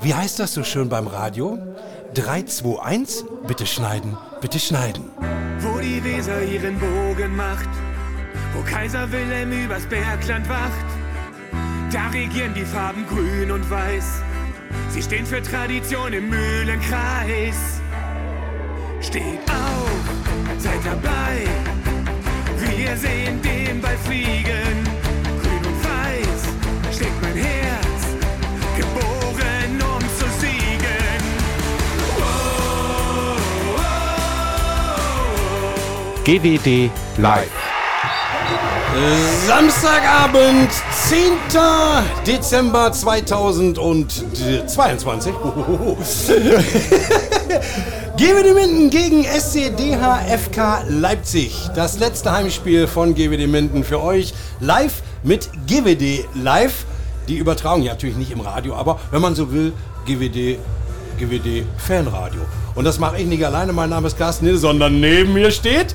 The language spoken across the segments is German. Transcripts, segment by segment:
Wie heißt das so schön beim Radio? 3, 2, 1, bitte schneiden, bitte schneiden. Wo die Weser ihren Bogen macht, wo Kaiser Wilhelm übers Bergland wacht, da regieren die Farben grün und weiß. Sie stehen für Tradition im Mühlenkreis. Steht auf, seid dabei. Wir sehen den Ball fliegen. GWD Live. Samstagabend, 10. Dezember 2022. GWD Minden gegen SCDH FK Leipzig. Das letzte Heimspiel von GWD Minden für euch live mit GWD Live. Die Übertragung ja natürlich nicht im Radio, aber wenn man so will, GWD, GWD Fanradio. Und das mache ich nicht alleine. Mein Name ist Carsten Hill, sondern neben mir steht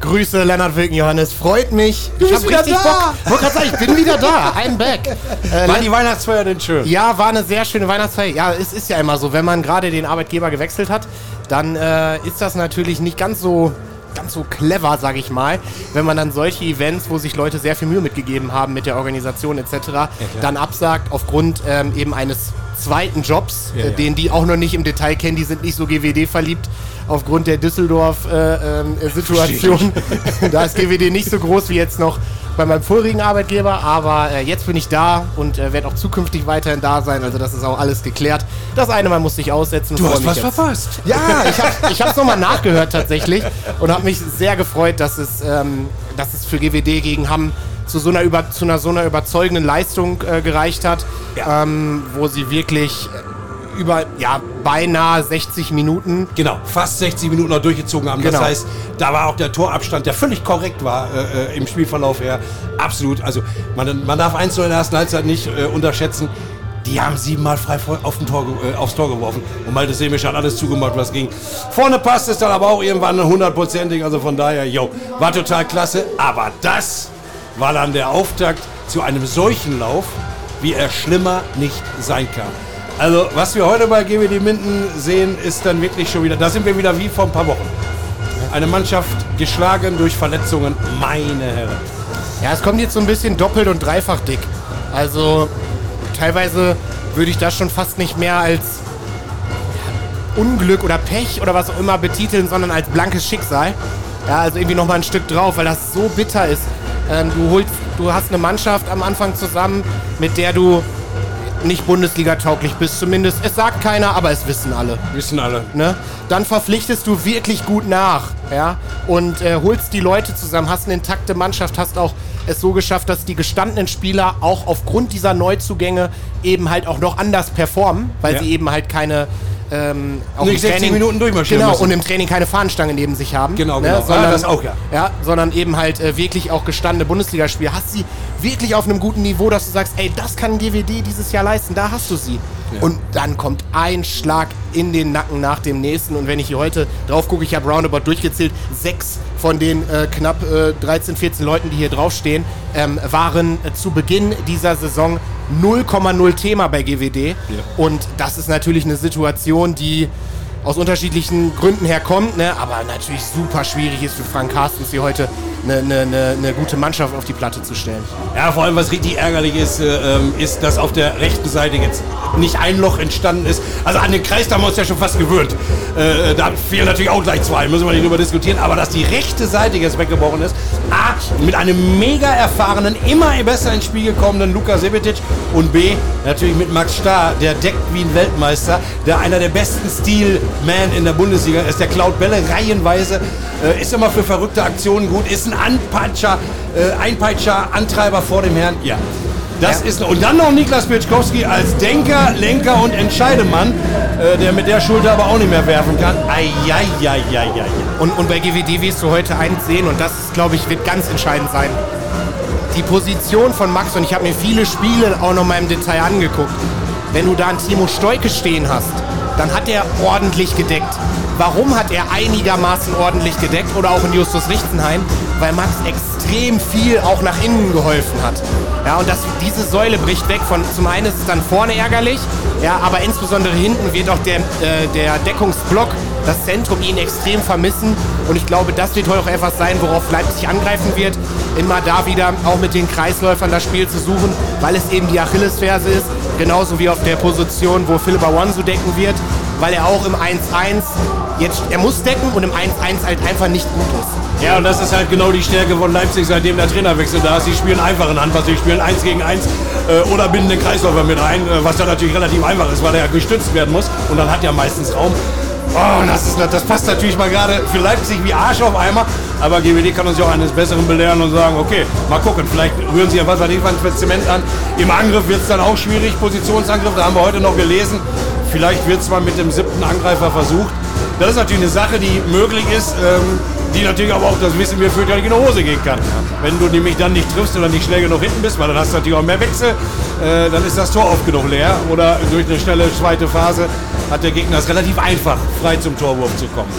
Grüße, Lennart Wilken Johannes. Freut mich. Du ich bist hab wieder da. Bock. Gerade sagen, ich bin wieder da. I'm back. Äh, War die Weihnachtsfeier denn schön? ja, war eine sehr schöne Weihnachtsfeier. Ja, es ist ja immer so, wenn man gerade den Arbeitgeber gewechselt hat, dann äh, ist das natürlich nicht ganz so ganz so clever, sag ich mal, wenn man dann solche Events, wo sich Leute sehr viel Mühe mitgegeben haben mit der Organisation etc., dann absagt aufgrund ähm, eben eines zweiten Jobs, Ja, äh, ja. den die auch noch nicht im Detail kennen, die sind nicht so GWD verliebt aufgrund der Düsseldorf-Situation. da ist GWD nicht so groß wie jetzt noch bei meinem vorigen Arbeitgeber, aber äh, jetzt bin ich da und äh, werde auch zukünftig weiterhin da sein. Also das ist auch alles geklärt. Das eine Mal musste ich aussetzen. Du hast was jetzt. verpasst. Ja, ich habe ich hab's nochmal nachgehört tatsächlich und habe mich sehr gefreut, dass es, ähm, dass es für GWD gegen Hamm zu so einer, über, zu einer so einer überzeugenden Leistung äh, gereicht hat, Ja. ähm, wo sie wirklich äh, über ja, beinahe 60 Minuten Genau, fast 60 Minuten noch durchgezogen haben. Das Genau. heißt, da war auch der Torabstand, der völlig korrekt war äh, äh, im Spielverlauf her. Absolut. Also man, man darf eins nur in der ersten Halbzeit nicht äh, unterschätzen. Die haben siebenmal frei auf Tor, äh, aufs Tor geworfen. Und Malte Semisch hat alles zugemacht, was ging. Vorne passt es dann aber auch irgendwann hundertprozentig. Also von daher, yo, war total klasse. Aber das war dann der Auftakt zu einem solchen Lauf, wie er schlimmer nicht sein kann. Also, was wir heute bei GWD Minden sehen, ist dann wirklich schon wieder, da sind wir wieder wie vor ein paar Wochen. Eine Mannschaft geschlagen durch Verletzungen, meine Herren. Ja, es kommt jetzt so ein bisschen doppelt und dreifach dick. Also teilweise würde ich das schon fast nicht mehr als Unglück oder Pech oder was auch immer betiteln, sondern als blankes Schicksal. Ja, also irgendwie nochmal ein Stück drauf, weil das so bitter ist. Ähm, du, holst, du hast eine Mannschaft am Anfang zusammen, mit der du nicht Bundesliga-tauglich bist. Zumindest, es sagt keiner, aber es wissen alle Wissen alle. ne, dann verpflichtest du wirklich gut nach, ja, und äh, holst die Leute zusammen, hast eine intakte Mannschaft, hast auch es so geschafft, dass die gestandenen Spieler auch aufgrund dieser Neuzugänge eben halt auch noch anders performen, weil Ja. sie eben halt keine ähm, auch Nicht im 60 Minuten durchmarschieren Genau, müssen. und im Training keine Fahnenstange neben sich haben. Genau, ne, genau. Sondern, Ja, das auch, ja. ja. Sondern eben halt äh, wirklich auch gestandene Bundesligaspieler. Hast sie wirklich auf einem guten Niveau, dass du sagst, ey, das kann GWD dieses Jahr leisten, da hast du sie. Und dann kommt ein Schlag in den Nacken nach dem nächsten. Und wenn ich hier heute drauf gucke, ich habe roundabout durchgezählt, sechs von den äh, knapp äh, 13, 14 Leuten, die hier draufstehen, ähm, waren äh, zu Beginn dieser Saison 0,0 Thema bei GWD. Und das ist natürlich eine Situation, die aus unterschiedlichen Gründen herkommt, ne? aber natürlich super schwierig ist für Frank Carstens hier heute eine, eine, eine gute Mannschaft auf die Platte zu stellen. Ja, vor allem was richtig ärgerlich ist, äh, ähm, ist, dass auf der rechten Seite jetzt nicht ein Loch entstanden ist. Also an den Kreis da haben wir uns ja schon fast gewöhnt. Äh, da fehlen natürlich auch gleich zwei, müssen wir nicht drüber diskutieren. Aber dass die rechte Seite jetzt weggebrochen ist, A, mit einem mega erfahrenen, immer besser ins Spiel gekommenen Luka Sebetic und B, natürlich mit Max Starr, der deckt wie ein Weltmeister, der einer der besten Steel-Man in der Bundesliga ist, der klaut Bälle reihenweise, äh, ist immer für verrückte Aktionen gut, ist ein Anpeitscher, äh, Einpeitscher, Antreiber vor dem Herrn. Ja. Das Ja. ist und dann noch Niklas Pitschkowski als Denker, Lenker und Entscheidemann, äh, der mit der Schulter aber auch nicht mehr werfen kann. Eieieiei. Und, und bei GWD wirst du heute eins sehen und das, glaube ich, wird ganz entscheidend sein. Die Position von Max, und ich habe mir viele Spiele auch noch mal im Detail angeguckt. Wenn du da einen Timo Stoike stehen hast, dann hat er ordentlich gedeckt. Warum hat er einigermaßen ordentlich gedeckt oder auch in Justus Richtenheim? weil Max extrem viel auch nach innen geholfen hat. Ja, und das, diese Säule bricht weg. Von, zum einen ist es dann vorne ärgerlich, ja, aber insbesondere hinten wird auch der, äh, der Deckungsblock, das Zentrum ihn extrem vermissen. Und ich glaube, das wird heute auch etwas sein, worauf Leipzig angreifen wird. Immer da wieder auch mit den Kreisläufern das Spiel zu suchen, weil es eben die Achillesferse ist. Genauso wie auf der Position, wo Philipp Awansu decken wird, weil er auch im 1-1 jetzt, er muss decken und im 1-1 halt einfach nicht gut ist. Ja, und das ist halt genau die Stärke von Leipzig, seitdem der Trainerwechsel da ist. Sie spielen einfach in Handball, sie spielen 1 gegen 1 äh, oder binden den Kreisläufer mit rein, äh, was dann natürlich relativ einfach ist, weil er ja gestützt werden muss und dann hat er meistens Raum. Oh, das, ist, das passt natürlich mal gerade für Leipzig wie Arsch auf Eimer. Aber GWD kann uns ja auch eines Besseren belehren und sagen, okay, mal gucken, vielleicht rühren sie ja was ich für Zement an. Im Angriff wird es dann auch schwierig, Positionsangriff, da haben wir heute noch gelesen. Vielleicht wird es mal mit dem siebten Angreifer versucht. Das ist natürlich eine Sache, die möglich ist, ähm, die natürlich aber auch, das wissen wir, fürchterlich in die Hose gehen kann. Wenn du nämlich dann nicht triffst oder nicht schnell genug hinten bist, weil dann hast du natürlich auch mehr Wechsel, äh, dann ist das Tor oft genug leer. Oder durch eine schnelle zweite Phase hat der Gegner es relativ einfach, frei zum Torwurf zu kommen.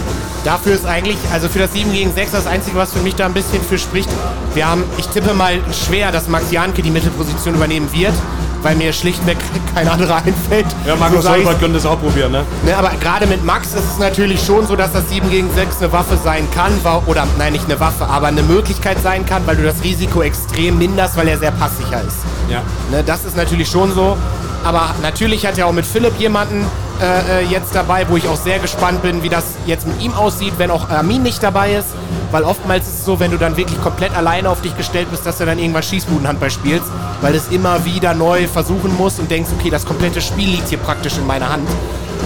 Dafür ist eigentlich, also für das 7 gegen 6 das Einzige, was für mich da ein bisschen für spricht. Wir haben, ich tippe mal schwer, dass Max Janke die Mittelposition übernehmen wird weil mir schlichtweg kein anderer einfällt. Ja, Markus so Holbert könnte es auch probieren, ne? ne? Aber gerade mit Max ist es natürlich schon so, dass das 7 gegen 6 eine Waffe sein kann, oder nein, nicht eine Waffe, aber eine Möglichkeit sein kann, weil du das Risiko extrem minderst, weil er sehr passsicher ist. Ja. Ne, das ist natürlich schon so. Aber natürlich hat er auch mit Philipp jemanden äh, äh, jetzt dabei, wo ich auch sehr gespannt bin, wie das jetzt mit ihm aussieht, wenn auch Armin nicht dabei ist. Weil oftmals ist es so, wenn du dann wirklich komplett alleine auf dich gestellt bist, dass du dann irgendwann Schießbudenhandball spielst, weil es immer wieder neu versuchen musst und denkst, okay, das komplette Spiel liegt hier praktisch in meiner Hand.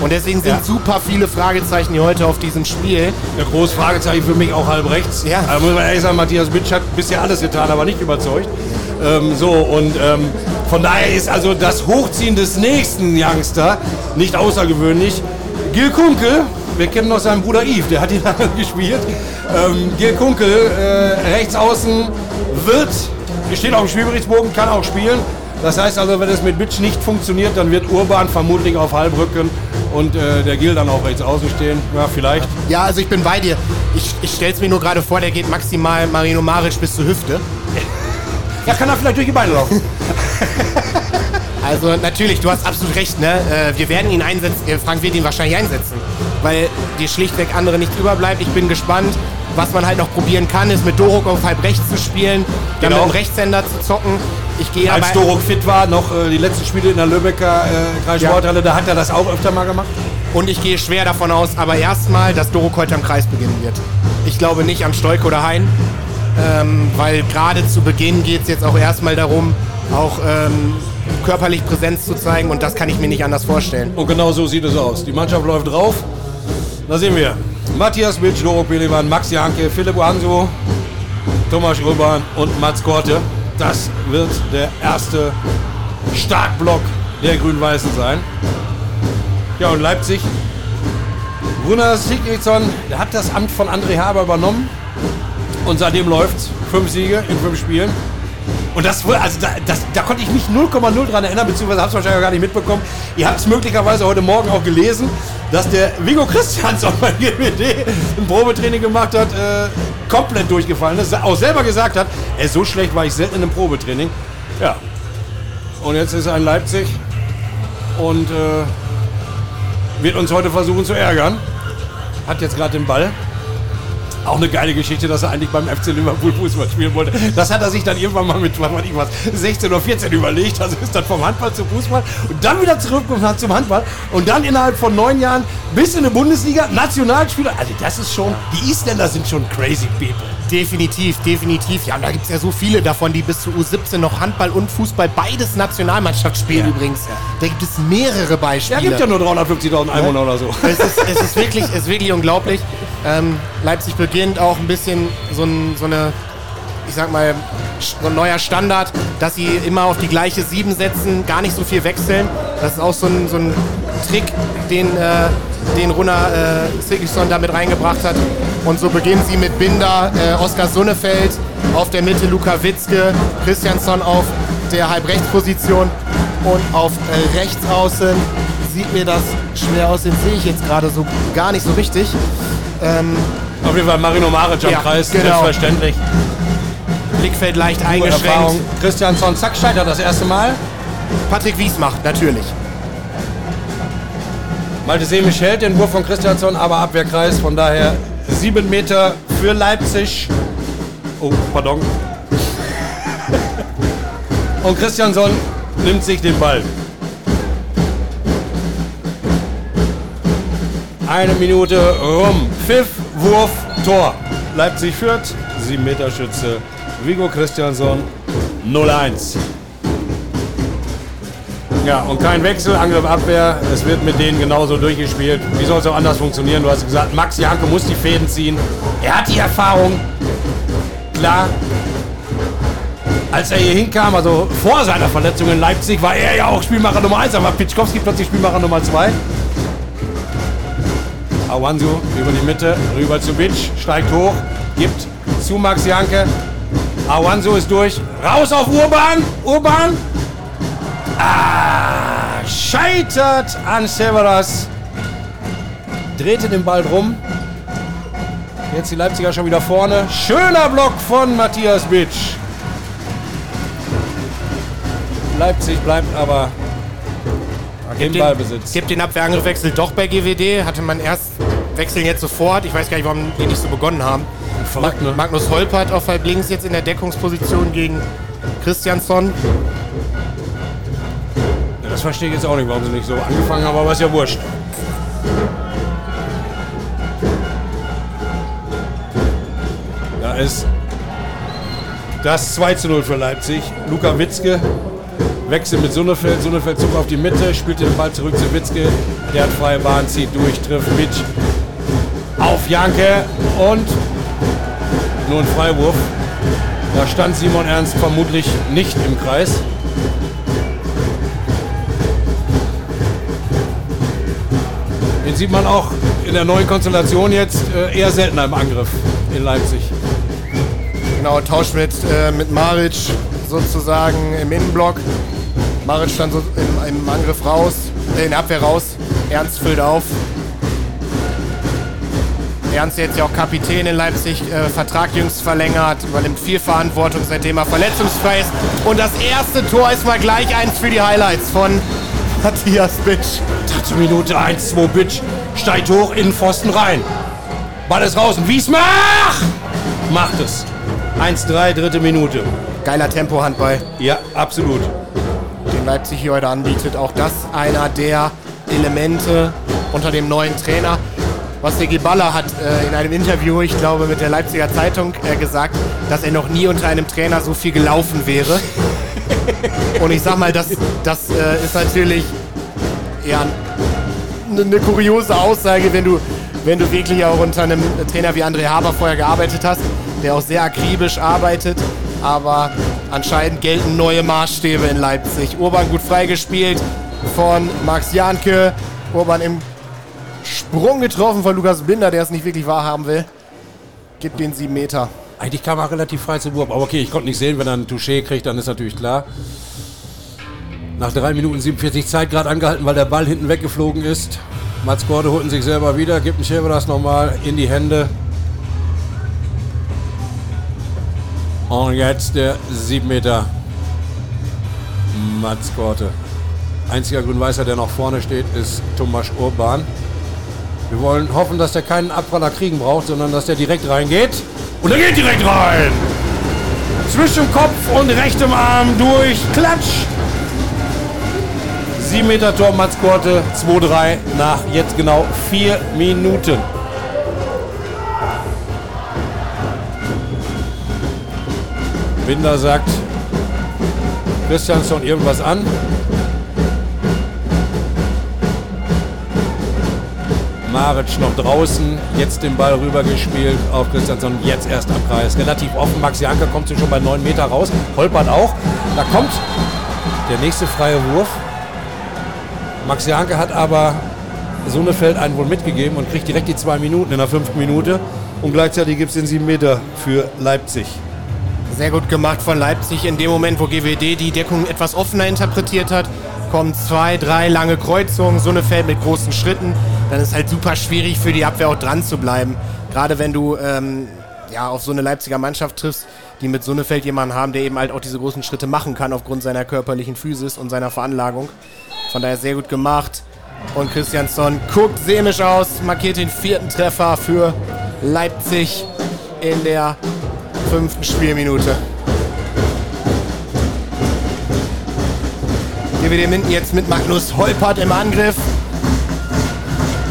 Und deswegen sind ja. super viele Fragezeichen hier heute auf diesem Spiel. Ein großes Fragezeichen für mich auch halb rechts. Ja. Also muss man ehrlich sagen, Matthias Bitsch hat bisher alles getan, aber nicht überzeugt. Ähm, so, und ähm, von daher ist also das Hochziehen des nächsten Youngster nicht außergewöhnlich. Gil Kunkel, wir kennen noch seinen Bruder Yves, der hat ihn gespielt. Ähm, Gil Kunkel, äh, rechts außen, wird, steht auf dem Spielberichtsbogen, kann auch spielen. Das heißt also, wenn es mit Bitch nicht funktioniert, dann wird Urban vermutlich auf Halbrücken und äh, der Gil dann auch rechts außen stehen. Ja, vielleicht. Ja, also ich bin bei dir. Ich, ich stelle es mir nur gerade vor, der geht maximal Marino Maric bis zur Hüfte. Ja, kann er vielleicht durch die Beine laufen. Also natürlich, du hast absolut recht, ne? Äh, wir werden ihn einsetzen, äh, Frank wird ihn wahrscheinlich einsetzen, weil dir schlichtweg andere nicht überbleibt. Ich bin gespannt. Was man halt noch probieren kann, ist mit Doruk auf halb rechts zu spielen, dann genau. mit dem Rechtshänder zu zocken. Ich gehe Als Doruk fit war, noch äh, die letzten Spiele in der Lübecker äh, Kreissporthalle, ja. da hat er das auch öfter mal gemacht. Und ich gehe schwer davon aus, aber erstmal, dass Doruk heute am Kreis beginnen wird. Ich glaube nicht am Stolk oder Hein, ähm, weil gerade zu Beginn geht es jetzt auch erstmal darum, auch ähm, körperlich Präsenz zu zeigen und das kann ich mir nicht anders vorstellen. Und genau so sieht es aus. Die Mannschaft läuft drauf. Da sehen wir Matthias Bitsch, Doro Pelemann, Max Janke, Philipp Hanso, Thomas Röbern und Mats Korte. Das wird der erste Startblock der Grün-Weißen sein. Ja, und Leipzig. Gunnar Sigridsson, der hat das Amt von André Haber übernommen. Und seitdem läuft Fünf Siege in fünf Spielen. Und das, also da, das, da konnte ich mich 0,0 dran erinnern, beziehungsweise habe es wahrscheinlich auch gar nicht mitbekommen. Ihr habt es möglicherweise heute Morgen auch gelesen, dass der Vigo Christiansson bei GWD ein Probetraining gemacht hat, äh, komplett durchgefallen ist. Auch selber gesagt hat, ey, so schlecht war ich selten in einem Probetraining. Ja. Und jetzt ist er in Leipzig und äh, wird uns heute versuchen zu ärgern. Hat jetzt gerade den Ball. Auch eine geile Geschichte, dass er eigentlich beim FC Liverpool Fußball spielen wollte. Das hat er sich dann irgendwann mal mit was, was 16 oder 14 überlegt. Also ist dann vom Handball zum Fußball und dann wieder zurückgekommen zum Handball und dann innerhalb von neun Jahren bis in die Bundesliga Nationalspieler. Also das ist schon, die Isländer sind schon crazy people. Definitiv, definitiv. Ja, und da gibt es ja so viele davon, die bis zu U17 noch Handball und Fußball beides Nationalmannschaft spielen ja. übrigens. Da gibt es mehrere Beispiele. Ja, gibt ja nur 350.000 Einwohner ja. oder so. Es ist, es ist, wirklich, es ist wirklich unglaublich. Ähm, Leipzig beginnt auch ein bisschen so, ein, so eine, ich sag mal, so ein neuer Standard, dass sie immer auf die gleiche Sieben setzen, gar nicht so viel wechseln. Das ist auch so ein, so ein Trick, den, äh, den Runa äh, Sigurdsson damit reingebracht hat. Und so beginnen sie mit Binder, äh, Oskar Sonnefeld auf der Mitte, Luka Witzke, Christiansson auf der Halbrechtsposition und auf äh, rechts außen sieht mir das schwer aus, den sehe ich jetzt gerade so gar nicht so richtig. Ähm, Auf jeden Fall Marino Maric am Ja, Kreis, genau. selbstverständlich. Blickfeld leicht Erfahrung. eingeschränkt. Christiansson, zack, scheitert das erste Mal. Patrick Wies macht, natürlich. Malte Semisch hält den Wurf von Christiansson, aber Abwehrkreis. Von daher sieben Meter für Leipzig. Oh, pardon. Und Christiansson nimmt sich den Ball. Eine Minute rum. Pfiff, Wurf, Tor. Leipzig führt. Sieben Meter Schütze. Vigo Christiansson 0-1. Ja, und kein Wechsel, Angriff, Abwehr. Es wird mit denen genauso durchgespielt. Wie soll es auch anders funktionieren? Du hast gesagt, Max Janke muss die Fäden ziehen. Er hat die Erfahrung. Klar. Als er hier hinkam, also vor seiner Verletzung in Leipzig, war er ja auch Spielmacher Nummer 1, aber Pitschkowski plötzlich Spielmacher Nummer 2. Awansu über die Mitte, rüber zu Bitsch, steigt hoch, gibt zu Max Janke. Awansu ist durch, raus auf Urban, Urban, Ah, scheitert an Severas. Drehte den Ball drum. Jetzt die Leipziger schon wieder vorne. Schöner Block von Matthias Bitsch. Leipzig bleibt aber im Den- Ballbesitz. Gibt den Abwehrangriffwechsel doch bei GWD. Hatte man erst wechseln jetzt sofort. Ich weiß gar nicht, warum die nicht so begonnen haben. Verrückt, ne? Magnus Holpert auf halb links jetzt in der Deckungsposition gegen Christiansson. Verstehe ich jetzt auch nicht, warum sie nicht so angefangen haben, aber ist ja wurscht. Da ist das 2 zu 0 für Leipzig. Luka Witzke wechselt mit Sonnefeld. Sonnefeld zog auf die Mitte, spielt den Ball zurück zu Witzke. Der hat freie Bahn, zieht durch, trifft Mitch auf Janke und nur ein Freiwurf. Da stand Simon Ernst vermutlich nicht im Kreis. Sieht man auch in der neuen Konstellation jetzt äh, eher seltener im Angriff in Leipzig. Genau, Tausch mit, äh, mit Maric sozusagen im Innenblock. Maric stand so im, im Angriff raus, äh, in Abwehr raus. Ernst füllt auf. Ernst jetzt ja auch Kapitän in Leipzig, äh, Vertrag jüngst verlängert, übernimmt viel Verantwortung, seitdem er verletzungsfrei ist. Und das erste Tor ist mal gleich eins für die Highlights von Matthias Bitsch. Dritte Minute 1-2 Bitch. Steigt hoch in den Pfosten rein. Ball ist draußen. Wiesmach macht es. 1-3, dritte Minute. Geiler Tempo-Handball. Ja, absolut. den Leipzig hier heute anbietet. Auch das einer der Elemente unter dem neuen Trainer. Was der Baller hat äh, in einem Interview, ich glaube mit der Leipziger Zeitung, äh, gesagt, dass er noch nie unter einem Trainer so viel gelaufen wäre. Und ich sag mal, das, das äh, ist natürlich ja, eine ne kuriose Aussage, wenn du, wenn du wirklich auch unter einem Trainer wie André Haber vorher gearbeitet hast, der auch sehr akribisch arbeitet. Aber anscheinend gelten neue Maßstäbe in Leipzig. Urban gut freigespielt von Max Janke. Urban im Sprung getroffen von Lukas Binder, der es nicht wirklich wahrhaben will. Gibt den 7 Meter. Eigentlich kam er relativ frei zu Wurf. Aber okay, ich konnte nicht sehen, wenn er einen Touché kriegt, dann ist natürlich klar. Nach 3 Minuten 47 Zeit gerade angehalten, weil der Ball hinten weggeflogen ist. Mats Gorde holten sich selber wieder, gibt ein Schäfer das nochmal in die Hände. Und jetzt der 7 Meter. Mats Gorde. Einziger Grün-Weißer, der noch vorne steht, ist Tomasz Urban. Wir wollen hoffen, dass der keinen Abpraller kriegen braucht, sondern dass der direkt reingeht. Und er geht direkt rein! Zwischen Kopf und rechtem Arm durch. Klatsch! 7 Meter Tor, Mats Korte, 2-3 nach jetzt genau 4 Minuten. Binder sagt Christiansson irgendwas an. Maric noch draußen, jetzt den Ball rübergespielt auf Christiansson, jetzt erst am Kreis. Relativ offen, Max Janker kommt schon bei 9 Meter raus, holpert auch. Da kommt der nächste freie Wurf. Max Janke hat aber Sonnefeld einen wohl mitgegeben und kriegt direkt die zwei Minuten in der fünften Minute. Und gleichzeitig gibt es den 7 Meter für Leipzig. Sehr gut gemacht von Leipzig. In dem Moment, wo GWD die Deckung etwas offener interpretiert hat, kommen zwei, drei lange Kreuzungen, Sonnefeld mit großen Schritten. Dann ist halt super schwierig für die Abwehr auch dran zu bleiben. Gerade wenn du ähm, ja, auf so eine Leipziger Mannschaft triffst, die mit Sonnefeld jemanden haben, der eben halt auch diese großen Schritte machen kann aufgrund seiner körperlichen Physis und seiner Veranlagung. Von daher sehr gut gemacht. Und Christiansson guckt sämisch aus, markiert den vierten Treffer für Leipzig in der fünften Spielminute. GWD Minden jetzt mit Magnus Holpert im Angriff.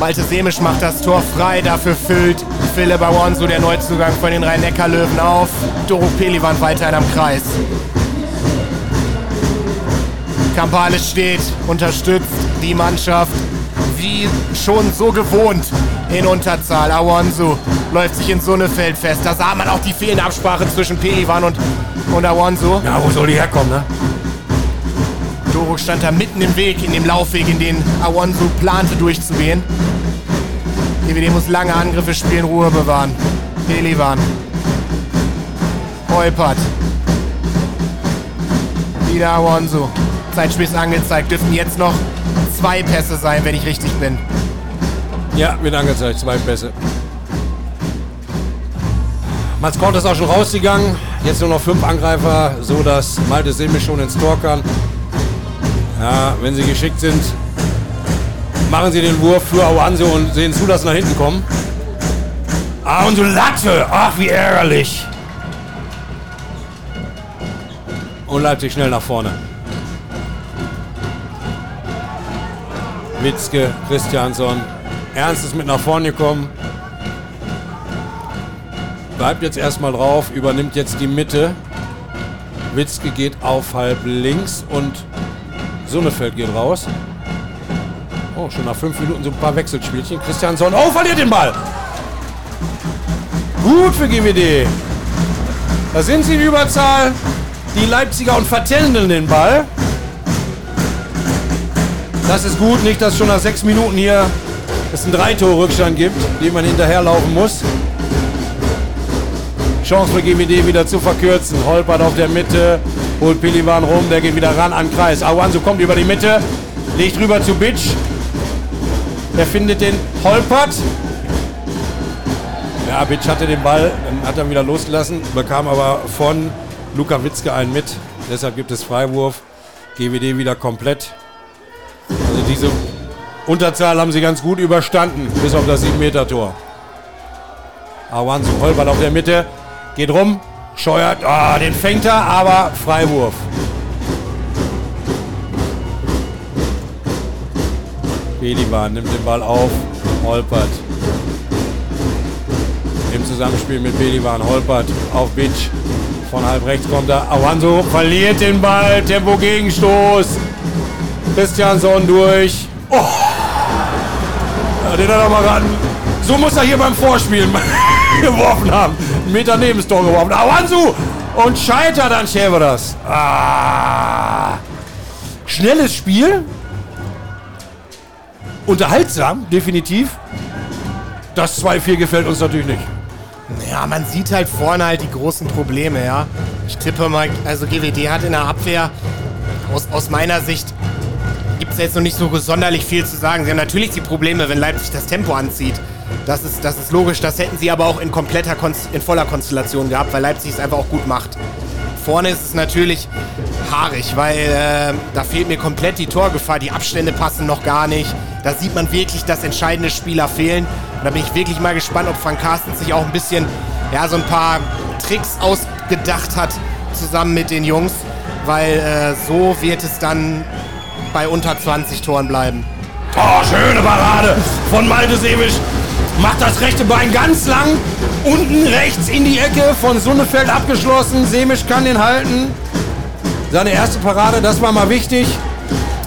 Malte Semisch macht das Tor frei, dafür füllt Philipp Awonsu, der Neuzugang von den Rhein-Neckar-Löwen, auf. Doro Pelivan weiterhin am Kreis. Kampales steht, unterstützt die Mannschaft wie schon so gewohnt in Unterzahl. Awonsu läuft sich in Sonnefeld fest. Da sah man auch die fehlende Absprache zwischen Pelivan und, und Awonsu. Ja, wo soll die herkommen, ne? Doro stand da mitten im Weg, in dem Laufweg, in den Awonsu plante durchzugehen. GWD muss lange Angriffe spielen, Ruhe bewahren. Pelivan. Holpert. Wieder Awonsu. Zeitspiel angezeigt. Dürften jetzt noch zwei Pässe sein, wenn ich richtig bin. Ja, wird angezeigt, zwei Pässe. Mats Kort ist auch schon rausgegangen. Jetzt nur noch fünf Angreifer, so dass Malte Semisch schon ins Tor kann. Ja, wenn sie geschickt sind, machen sie den Wurf für Awanso und sehen zu, dass sie nach hinten kommen. Ah, und so Latte! Ach, wie ärgerlich! Und Leipzig schnell nach vorne. Witzke, Christiansson. Ernst ist mit nach vorne gekommen. Bleibt jetzt erstmal drauf, übernimmt jetzt die Mitte. Witzke geht auf halb links und Sonnefeld geht raus. Oh, schon nach fünf Minuten so ein paar Wechselspielchen. Christiansson, oh, verliert den Ball. Gut für GWD. Da sind sie in Überzahl. Die Leipziger und vertändeln den Ball. Das ist gut, nicht, dass schon nach sechs Minuten hier es einen Drei-Tor-Rückstand gibt, den man hinterherlaufen muss. Chance für GWD wieder zu verkürzen. Holpert auf der Mitte, holt Pelivan rum, der geht wieder ran an Kreis. Awanso kommt über die Mitte, legt rüber zu Bitsch. Der findet den Holpert. Ja, Bitsch hatte den Ball, dann hat er wieder losgelassen, bekam aber von Luka Witzke einen mit. Deshalb gibt es Freiwurf. GWD wieder komplett. Also diese Unterzahl haben sie ganz gut überstanden, bis auf das 7-Meter-Tor. Awanzo Holpert auf der Mitte, geht rum, scheuert, oh, den fängt er, aber Freiwurf. Beliban nimmt den Ball auf, Holpert. Im Zusammenspiel mit Beliban, Holpert auf Bitch. Von halb rechts kommt er. Awanso verliert den Ball, Tempo Gegenstoß. Christiansson durch. Oh! Ja, den hat er mal ran. So muss er hier beim Vorspielen geworfen haben. Meter neben das Tor geworfen. Awansu! Und scheitert an Schäveras. Ah. Schnelles Spiel. Unterhaltsam, definitiv. Das 2-4 gefällt uns natürlich nicht. Ja, man sieht halt vorne halt die großen Probleme, ja. Ich tippe mal, also GWD hat in der Abwehr aus, aus meiner Sicht gibt es jetzt noch nicht so sonderlich viel zu sagen. Sie haben natürlich die Probleme, wenn Leipzig das Tempo anzieht. Das ist, das ist logisch. Das hätten sie aber auch in kompletter, in voller Konstellation gehabt, weil Leipzig es einfach auch gut macht. Vorne ist es natürlich haarig, weil äh, da fehlt mir komplett die Torgefahr. Die Abstände passen noch gar nicht. Da sieht man wirklich, dass entscheidende Spieler fehlen. Und da bin ich wirklich mal gespannt, ob Frank Carsten sich auch ein bisschen, ja, so ein paar Tricks ausgedacht hat, zusammen mit den Jungs. Weil äh, so wird es dann bei unter 20 Toren bleiben. Oh, schöne Parade von Malte Sebisch. Macht das rechte Bein ganz lang. Unten rechts in die Ecke von Sonnefeld abgeschlossen. Semisch kann den halten. Seine erste Parade, das war mal wichtig.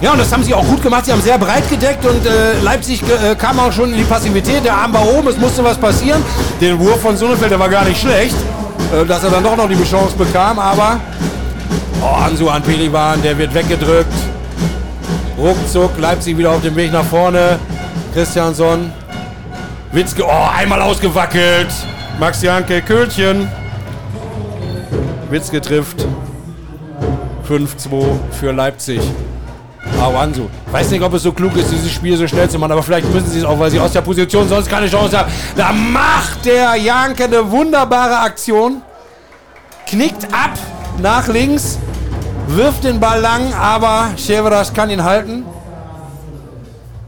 Ja, und das haben sie auch gut gemacht. Sie haben sehr breit gedeckt und äh, Leipzig äh, kam auch schon in die Passivität. Der Arm war oben, es musste was passieren. Den Wurf von Sonnefeld, der war gar nicht schlecht, äh, dass er dann doch noch die Chance bekam. Aber oh, Ansu an Pelivan, der wird weggedrückt. Ruckzuck, Leipzig wieder auf dem Weg nach vorne. Christiansson. Witzke, oh, einmal ausgewackelt. Max Janke, Köhlchen. Witzke trifft. 5-2 für Leipzig. Awansu. Weiß nicht, ob es so klug ist, dieses Spiel so schnell zu machen, aber vielleicht müssen sie es auch, weil sie aus der Position sonst keine Chance haben. Da macht der Janke eine wunderbare Aktion. Knickt ab nach links, wirft den Ball lang, aber Chevrolet kann ihn halten.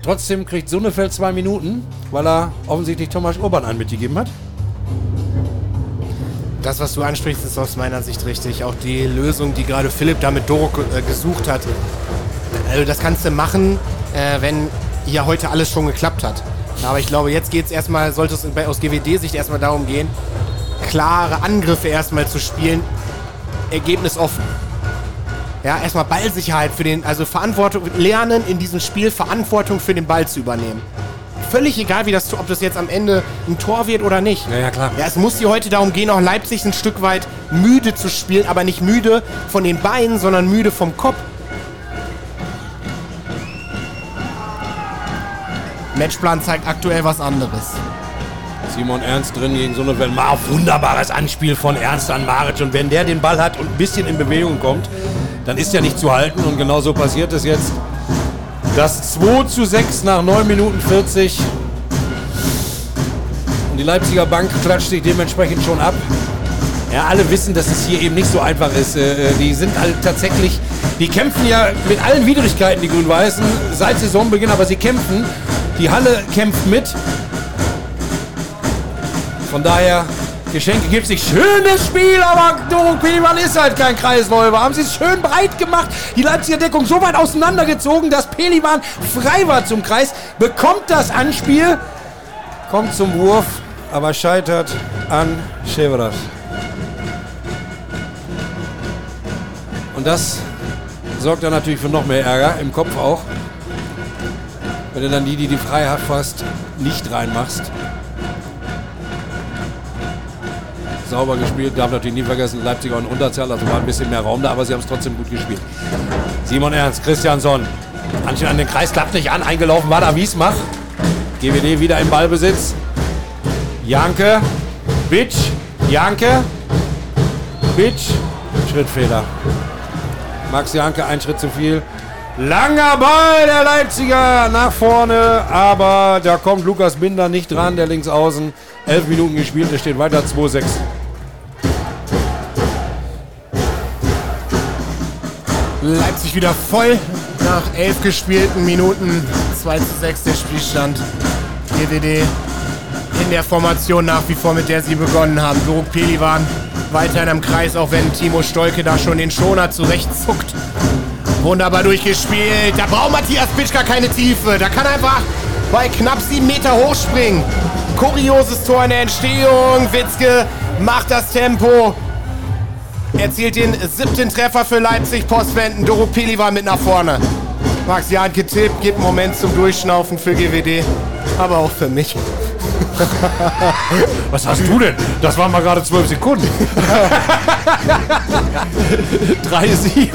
Trotzdem kriegt Sonnefeld zwei Minuten, weil er offensichtlich Thomas Urban einen mitgegeben hat. Das, was du ansprichst, ist aus meiner Sicht richtig. Auch die Lösung, die gerade Philipp da mit Doro äh, gesucht hat. Also das kannst du machen, äh, wenn hier heute alles schon geklappt hat. Aber ich glaube, jetzt geht es erstmal, sollte es aus GWD-Sicht erstmal darum gehen, klare Angriffe erstmal zu spielen, Ergebnis offen. Ja, erstmal Ballsicherheit für den, also Verantwortung, lernen in diesem Spiel Verantwortung für den Ball zu übernehmen. Völlig egal, wie das, ob das jetzt am Ende ein Tor wird oder nicht. Ja, ja, klar. Ja, es muss hier heute darum gehen, auch Leipzig ein Stück weit müde zu spielen, aber nicht müde von den Beinen, sondern müde vom Kopf. Matchplan zeigt aktuell was anderes. Simon Ernst drin gegen Sonnefeld. Mal wunderbares Anspiel von Ernst an Maric. Und wenn der den Ball hat und ein bisschen in Bewegung kommt, dann ist er nicht zu halten. Und genau so passiert es jetzt. Das 2 zu 6 nach 9 Minuten 40. Und die Leipziger Bank klatscht sich dementsprechend schon ab. Ja, alle wissen, dass es hier eben nicht so einfach ist. Äh, die sind halt tatsächlich, die kämpfen ja mit allen Widrigkeiten, die Grün-Weißen, seit Saisonbeginn, aber sie kämpfen. Die Halle kämpft mit. Von daher, Geschenke gibt es nicht. Schönes Spiel, aber Doro Peliman ist halt kein Kreisläufer. Haben sie es schön breit gemacht. Die Leipziger Deckung so weit auseinandergezogen, dass Peliman frei war zum Kreis. Bekommt das Anspiel, kommt zum Wurf, aber scheitert an Chevrolet. Und das sorgt dann natürlich für noch mehr Ärger, im Kopf auch. Wenn du dann die, die die Freiheit fast nicht reinmachst. Sauber gespielt, darf natürlich nie vergessen, Leipziger und Unterzahl, also war ein bisschen mehr Raum da, aber sie haben es trotzdem gut gespielt. Simon Ernst, Christiansson, Anchen an den Kreis, klappt nicht an, eingelaufen war da Wiesmach. GWD wieder im Ballbesitz. Janke, Bitsch, Janke, Bitsch, Schrittfehler. Max Janke, ein Schritt zu viel. Langer Ball der Leipziger nach vorne, aber da kommt Lukas Binder nicht dran, der links außen. Elf Minuten gespielt, es steht weiter 2-6. Leipzig wieder voll nach elf gespielten Minuten. 2 zu 6 der Spielstand. GWD in der Formation nach wie vor, mit der sie begonnen haben. Doruk Pelivan weiterhin am Kreis, auch wenn Timo Stolke da schon den Schoner zurechtzuckt. Wunderbar durchgespielt. Da braucht Matthias Pitschka keine Tiefe. Da kann einfach bei knapp sieben Meter hochspringen. Kurioses Tor in der Entstehung. Witzke macht das Tempo. Erzielt den siebten Treffer für Leipzig. Postwenden. Doro Pelivan mit nach vorne. Max Janke Tipp gibt einen Moment zum Durchschnaufen für GWD. Aber auch für mich. Was hast du denn? Das waren mal gerade zwölf Sekunden. 3-7.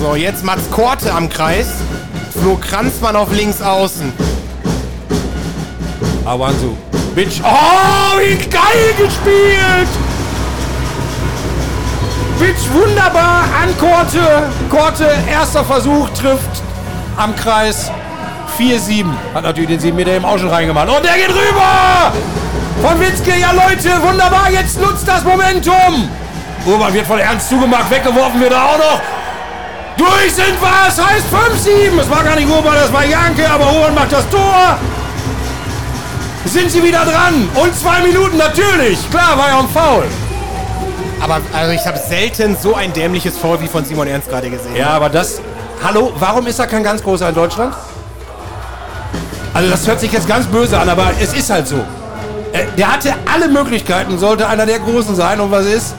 So, jetzt Mats Korte am Kreis. Flo Kranzmann auf links außen. Awansu. Bitch. Oh, wie geil gespielt! Bitch, wunderbar an Korte. Korte, erster Versuch, trifft am Kreis. 4-7. Hat natürlich den 7 Meter im auch schon reingemacht. Und der geht rüber! Von Witzke, ja Leute, wunderbar, jetzt nutzt das Momentum! Urban wird von Ernst zugemacht, weggeworfen wird er auch noch. Durch sind wir, es heißt 5-7. Es war gar nicht Urban, das war Janke, aber Urban macht das Tor. Sind sie wieder dran? Und zwei Minuten natürlich. Klar, war ja ein Foul. Aber also ich habe selten so ein dämliches Foul wie von Simon Ernst gerade gesehen. Ja, aber das. Hallo, warum ist er kein ganz großer in Deutschland? Also das hört sich jetzt ganz böse an, aber es ist halt so. Äh, Der hatte alle Möglichkeiten, sollte einer der Großen sein. Und was ist?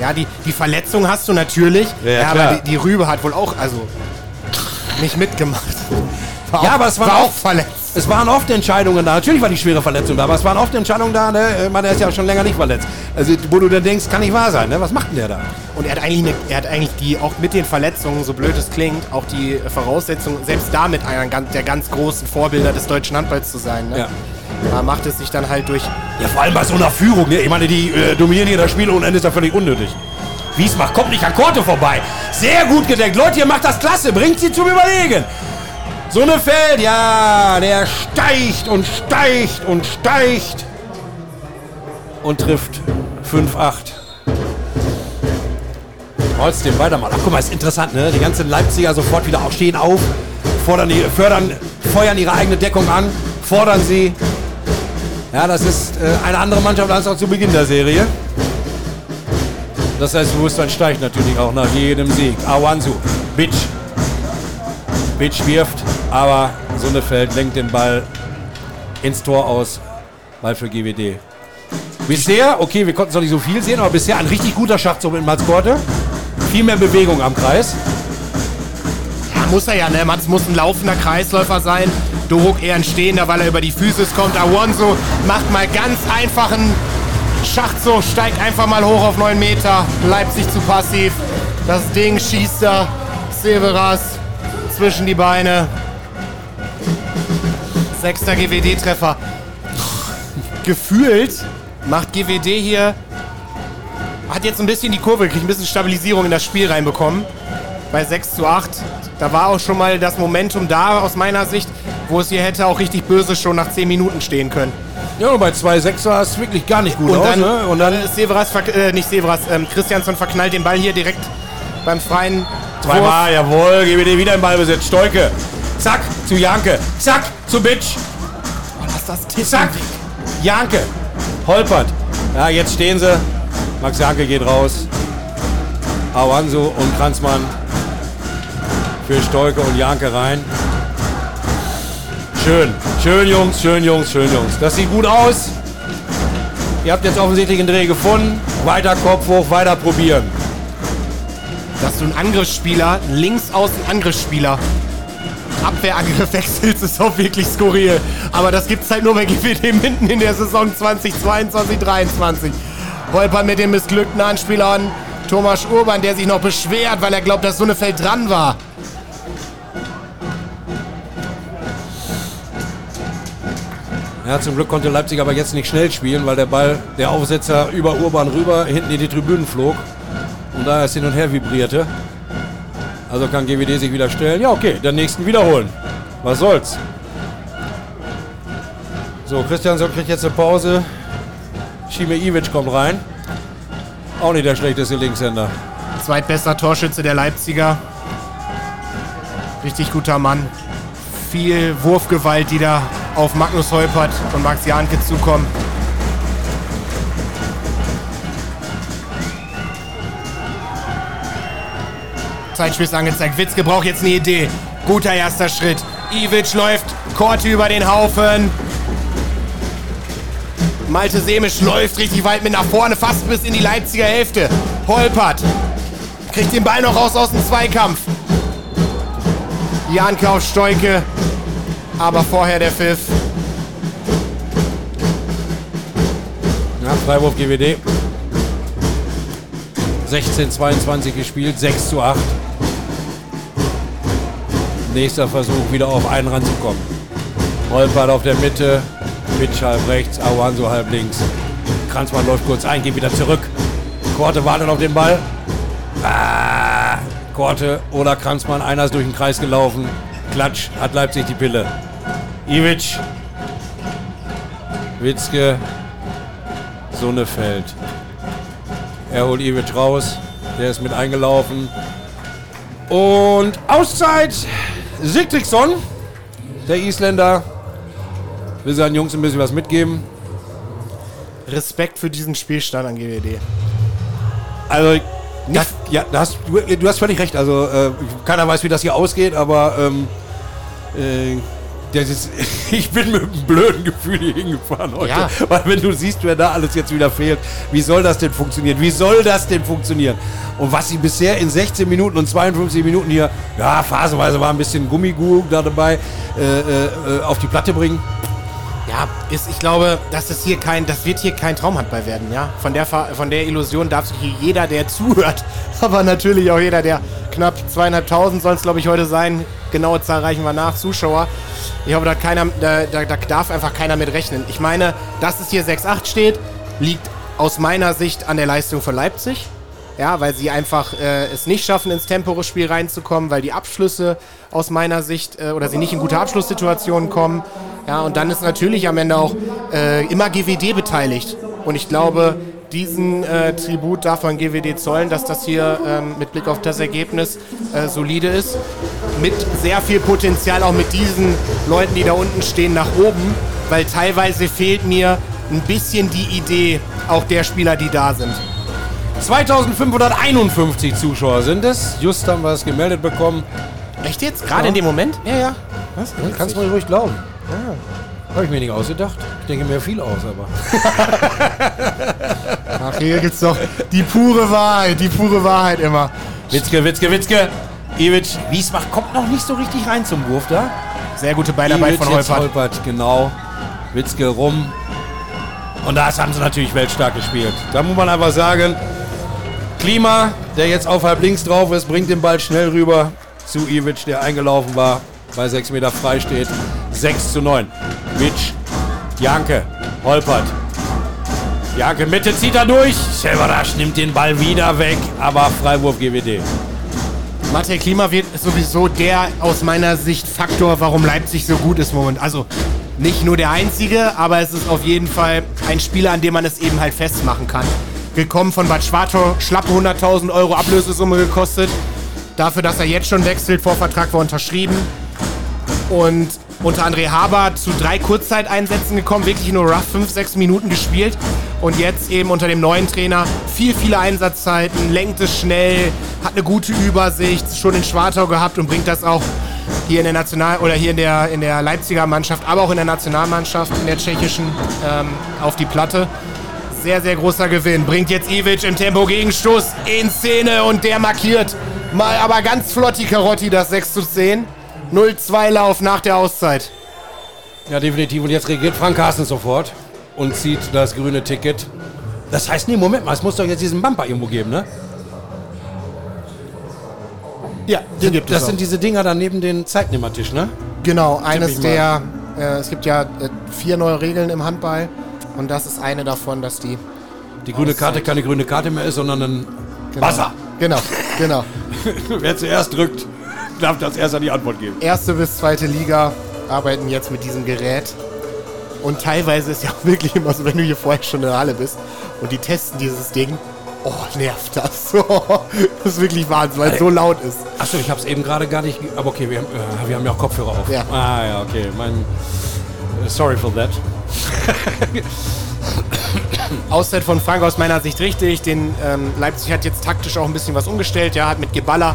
Ja, die, die Verletzung hast du natürlich. Ja, ja, aber die, die Rübe hat wohl auch, also nicht mitgemacht. War Ja, auch, aber es war auch- auch verletzt. Es waren oft Entscheidungen da. Natürlich war die schwere Verletzung da, aber es waren oft Entscheidungen da. Ne? Äh, Man, der ist ja schon länger nicht verletzt. Also, wo du dann denkst, kann nicht wahr sein. Ne? Was macht denn der da? Und er hat eigentlich, eine, er hat eigentlich die, auch mit den Verletzungen, so blöd es klingt, auch die Voraussetzung, selbst damit einer der ganz großen Vorbilder des deutschen Handballs zu sein. Ne? Ja. Da macht es sich dann halt durch. Ja, vor allem bei so einer Führung. Ne? Ich meine, die äh, dominieren hier das Spiel und Ende ist ja völlig unnötig. Wiesbach kommt nicht an Korte vorbei. Sehr gut gedeckt. Leute, ihr macht das klasse. Bringt sie zum Überlegen. Sonnefeld, ja, der steigt und steigt und steigt. Und trifft 5-8. Trotzdem weitermachen. Ach, guck mal, ist interessant, ne? Die ganzen Leipziger sofort wieder auch stehen auf, fordern die, fördern, feuern ihre eigene Deckung an, fordern sie. Ja, das ist äh, eine andere Mannschaft als auch zu Beginn der Serie. Das Selbstbewusstsein steigt natürlich auch nach jedem Sieg. Awansu, Bitch. Bitch wirft, aber Sonnefeld lenkt den Ball ins Tor aus. Ball für GWD. Bisher, okay, wir konnten es noch nicht so viel sehen, aber bisher ein richtig guter Schachzug mit Mats Korte. Viel mehr Bewegung am Kreis. Ja, muss er ja, ne? Mats muss ein laufender Kreisläufer sein. Doruk eher ein stehender, weil er über die Physis kommt. Awonso macht mal ganz einfachen Schachzug, steigt einfach mal hoch auf 9 Meter. Leipzig zu passiv. Das Ding schießt da. Severas zwischen die Beine. Sechster GWD-Treffer. Gefühlt macht GWD hier. Hat jetzt ein bisschen die Kurve, kriegt ein bisschen Stabilisierung in das Spiel reinbekommen. Bei 6 zu 8. Da war auch schon mal das Momentum da aus meiner Sicht, wo es hier hätte auch richtig böse schon nach 10 Minuten stehen können. Ja, und bei 2-6 sah es wirklich gar nicht gut Und aus. dann, ne? und dann äh, Severas, äh, nicht Severas, ähm, Christiansson verknallt den Ball hier direkt beim freien zweimal, jawohl, GWD wieder im Ballbesitz. Stolke, zack, zu Janke, zack, zu Bitch, Oh, lass das Tippen zack, weg. Janke, holpert. Ja, jetzt stehen sie. Max Janke geht raus. Awanso und Kranzmann für Stolke und Janke rein. Schön, schön Jungs, schön Jungs, schön Jungs. Das sieht gut aus. Ihr habt jetzt offensichtlich einen Dreh gefunden. Weiter Kopf hoch, weiter probieren. Dass du einen Angriffsspieler, links außen Angriffsspieler, Abwehrangriff wechselst, ist auch wirklich skurril. Aber das gibt's halt nur bei GWD mitten in der Saison 2022, 23. Holper mit dem missglückten Anspieler an Thomas Urban, der sich noch beschwert, weil er glaubt, dass Sonnefeld dran war. Ja, zum Glück konnte Leipzig aber jetzt nicht schnell spielen, weil der Ball, der Aufsetzer über Urban rüber, hinten in die Tribünen flog und da es hin und her vibrierte. Also kann GWD sich wieder stellen. Ja, okay, den nächsten wiederholen. Was soll's? So, Christiansson kriegt jetzt eine Pause. Schime Ivic kommt rein. Auch nicht der schlechteste Linkshänder. Zweitbester Torschütze der Leipziger. Richtig guter Mann. Viel Wurfgewalt, die da auf Magnus Holpert und Max Janke zukommen. Zeitspiel ist angezeigt. Witzke braucht jetzt eine Idee. Guter erster Schritt. Ivic läuft. Korte über den Haufen. Malte Semisch läuft richtig weit mit nach vorne, fast bis in die Leipziger Hälfte. Holpert kriegt den Ball noch raus aus dem Zweikampf. Janke auf Stolke, aber vorher der Pfiff. Ja, Freiwurf GWD. 16-22 gespielt, 6 zu 8. Nächster Versuch, wieder auf einen ranzukommen. Holpert auf der Mitte, Pitch halb rechts, Awanso halb links. Kranzmann läuft kurz ein, geht wieder zurück. Korte wartet auf den Ball. Ah, Korte oder Kranzmann, einer ist durch den Kreis gelaufen. Klatsch, hat Leipzig die Pille. Ivic. Witzke. Sonnefeld. Er holt Ivic raus. Der ist mit eingelaufen. Und Auszeit. Sigtriksson. Der Isländer. Will seinen Jungs ein bisschen was mitgeben. Respekt für diesen Spielstand an GWD. Also, das, ja, hast, du, du hast völlig recht. Also, äh, keiner weiß, wie das hier ausgeht, aber ähm, äh, ist, ich bin mit einem blöden Gefühl hier hingefahren heute. Ja. Weil, wenn du siehst, wer da alles jetzt wieder fehlt, wie soll das denn funktionieren? Wie soll das denn funktionieren? Und was sie bisher in 16 Minuten und 52 Minuten hier, ja, phasenweise war ein bisschen Gummigu da dabei, äh, äh, auf die Platte bringen. Ja, ist, ich glaube, dass das hier kein, das wird hier kein Traumhandball werden, ja. Von der, von der Illusion darf sich hier jeder, der zuhört, aber natürlich auch jeder, der knapp zweieinhalbtausend soll es, glaube ich, heute sein. Genaue Zahl reichen wir nach, Zuschauer. Ich hoffe, da, keiner, da, da, da darf einfach keiner mit rechnen. Ich meine, dass es hier 6-8 steht, liegt aus meiner Sicht an der Leistung von Leipzig. Ja, weil sie einfach äh, es nicht schaffen, ins Tempospiel reinzukommen, weil die Abschlüsse aus meiner Sicht äh, oder sie nicht in gute Abschlusssituationen kommen. Ja, und dann ist natürlich am Ende auch äh, immer GWD beteiligt. Und ich glaube, diesen äh, Tribut darf man GWD zollen, dass das hier ähm, mit Blick auf das Ergebnis äh, solide ist. Mit sehr viel Potenzial auch mit diesen Leuten, die da unten stehen, nach oben. Weil teilweise fehlt mir ein bisschen die Idee auch der Spieler, die da sind. 2551 Zuschauer sind es. Just haben wir es gemeldet bekommen. Echt jetzt? Gerade in dem Moment? Ja, ja. Was? Kannst du mir ruhig glauben. Ja. Habe ich mir nicht ausgedacht. Ich denke mir viel aus, aber. Ach, hier gibt's doch die pure Wahrheit, die pure Wahrheit immer. Witzke, Witzke, Witzke. Ivic Wiesbach kommt noch nicht so richtig rein zum Wurf da. Sehr gute Beinarbeit Ivic von jetzt Holpert. Holpert, genau. Witzke rum. Und das haben sie natürlich weltstark gespielt. Da muss man einfach sagen, Klima, der jetzt auf halb links drauf ist, bringt den Ball schnell rüber zu Ivic, der eingelaufen war, bei 6 Meter frei steht. 6 zu 9. Witsch, Janke, Holpert. Janke Mitte zieht er durch. Severasch nimmt den Ball wieder weg, aber Freiwurf GWD. Matej Klima wird sowieso der aus meiner Sicht Faktor, warum Leipzig so gut ist Moment. Also nicht nur der einzige, aber es ist auf jeden Fall ein Spieler, an dem man es eben halt festmachen kann. Gekommen von Bad Schwartau, schlappe 100.000 Euro Ablösesumme gekostet. Dafür, dass er jetzt schon wechselt, Vorvertrag war unterschrieben. Und unter André Haber zu drei Kurzzeiteinsätzen gekommen, wirklich nur rough 5, 6 Minuten gespielt. Und jetzt eben unter dem neuen Trainer viel, viele Einsatzzeiten, lenkt es schnell, hat eine gute Übersicht, schon in Schwartau gehabt und bringt das auch hier in der National oder hier in der, in der Leipziger Mannschaft, aber auch in der Nationalmannschaft, in der tschechischen, ähm, auf die Platte. Sehr, sehr großer Gewinn. Bringt jetzt Ivic im Tempo Gegenstoß in Szene und der markiert mal aber ganz flott die Karotti, das 6 zu 10. 0-2 Lauf nach der Auszeit. Ja, definitiv. Und jetzt reagiert Frank Carsten sofort und zieht das grüne Ticket. Das heißt, nee, Moment mal, es muss doch jetzt diesen Bumper irgendwo geben, ne? Ja, den gibt Das sind diese Dinger da neben den Zeitnehmertisch, ne? Genau, eines der, äh, es gibt ja äh, vier neue Regeln im Handball und das ist eine davon, dass die Die grüne Karte keine grüne Karte mehr ist, sondern ein Genau. Buzzer. Genau, genau. Wer zuerst drückt, darf das erster die Antwort geben. Erste bis zweite Liga arbeiten jetzt mit diesem Gerät. Und teilweise ist ja auch wirklich immer so, wenn du hier vorher schon in der Halle bist und die testen dieses Ding, oh, nervt das. das ist wirklich Wahnsinn, weil es so laut ist. Achso, ich hab's eben gerade gar nicht. Aber okay, wir haben, äh, wir haben ja auch Kopfhörer auf. Ja. Ah ja, okay. Mein. äh, Sorry for that. Auszeit von Frank aus meiner Sicht richtig. Den ähm, Leipzig hat jetzt taktisch auch ein bisschen was umgestellt. Ja, hat mit Geballer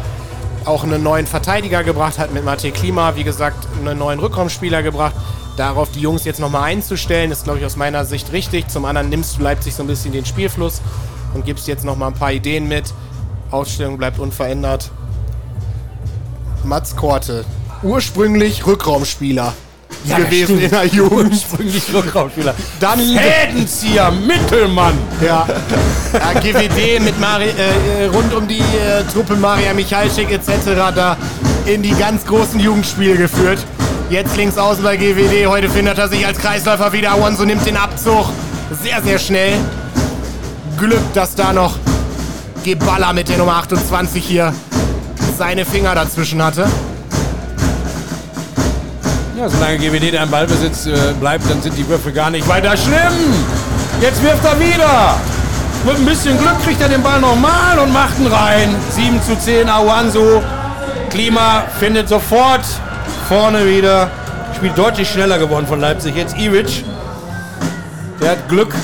auch einen neuen Verteidiger gebracht, hat mit Matej Klima, wie gesagt, einen neuen Rückraumspieler gebracht. Darauf die Jungs jetzt nochmal einzustellen, ist, glaube ich, aus meiner Sicht richtig. Zum anderen nimmst du Leipzig so ein bisschen den Spielfluss und gibst jetzt nochmal ein paar Ideen mit. Ausstellung bleibt unverändert. Mats Korte, ursprünglich Rückraumspieler gewesen in der Jugend. Ursprünglich Rückraumspieler. Dann Fädenzieher, Mittelmann. Ja. ja GWD mit Mari äh, rund um die äh, Truppe Maria Michalczyk etc. da in die ganz großen Jugendspiele geführt. Jetzt links außen bei GWD. Heute findet er sich als Kreisläufer wieder. Wanso nimmt den Abzug. Sehr, sehr schnell. Glück, dass da noch Geballer mit der Nummer 28 hier seine Finger dazwischen hatte. Ja, solange GWD da im Ballbesitz äh, bleibt, dann sind die Würfe gar nicht weiter schlimm. Jetzt wirft er wieder. Mit ein bisschen Glück kriegt er den Ball nochmal und macht ihn rein. 7 zu 10, Awanso. Klima findet sofort vorne wieder. Spielt deutlich schneller geworden von Leipzig. Jetzt Ivic. Der hat Glück.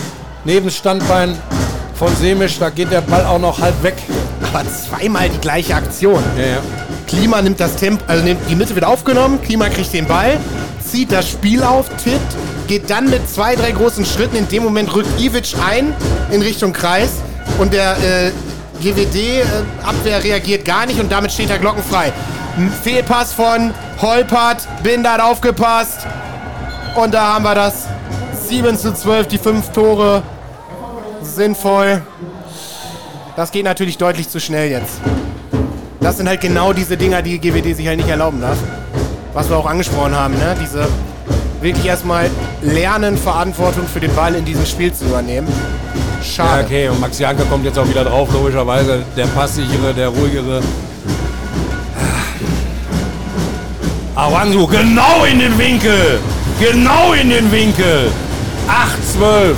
Neben Standbein von Semisch. Da geht der Ball auch noch halb weg. Aber zweimal die gleiche Aktion. Ja, ja. Klima nimmt das Tempo, also nimmt die Mitte wird aufgenommen, Klima kriegt den Ball, zieht das Spiel auf, tippt, geht dann mit zwei, drei großen Schritten. In dem Moment rückt Ivic ein in Richtung Kreis und der äh, GWD-Abwehr reagiert gar nicht und damit steht er glockenfrei. Fehlpass von Holpert, Binder hat aufgepasst und da haben wir das 7 zu 12, die fünf Tore sinnvoll. Das geht natürlich deutlich zu schnell jetzt. Das sind halt genau diese Dinger, die GWD sich halt nicht erlauben darf. Was wir auch angesprochen haben, ne? Diese wirklich erstmal lernen, Verantwortung für den Ball in diesem Spiel zu übernehmen. Schade. Ja, okay, und Max Janke kommt jetzt auch wieder drauf, logischerweise. Der passigere, der ruhigere. Ah. Awansu, genau in den Winkel! Genau in den Winkel! 8, 12.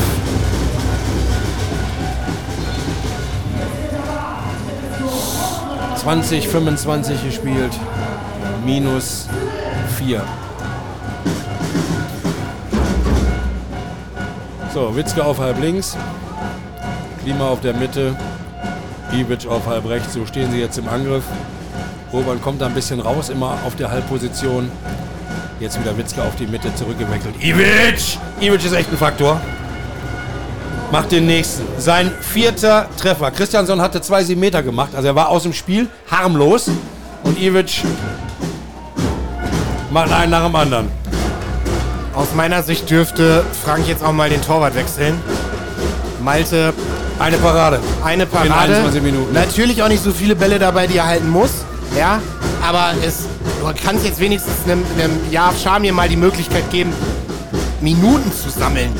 20, 25 gespielt. Minus 4. So, Witzke auf halb links. Klima auf der Mitte. Ivic auf halb rechts. So stehen sie jetzt im Angriff. Urban kommt da ein bisschen raus, immer auf der Halbposition. Jetzt wieder Witzke auf die Mitte zurückgewechselt. Ivic! Ivic ist echt ein Faktor. Macht den nächsten. Sein vierter Treffer. Christiansson hatte zwei sieben Meter gemacht. Also er war aus dem Spiel harmlos. Und Ivic macht einen nach dem anderen. Aus meiner Sicht dürfte Frank jetzt auch mal den Torwart wechseln. Malte, Eine Parade. eine In Parade. 21 Minuten. Natürlich auch nicht so viele Bälle dabei, die er halten muss. Ja, aber es, du kannst jetzt wenigstens einem, einem Jahr Schamir mal die Möglichkeit geben, Minuten zu sammeln.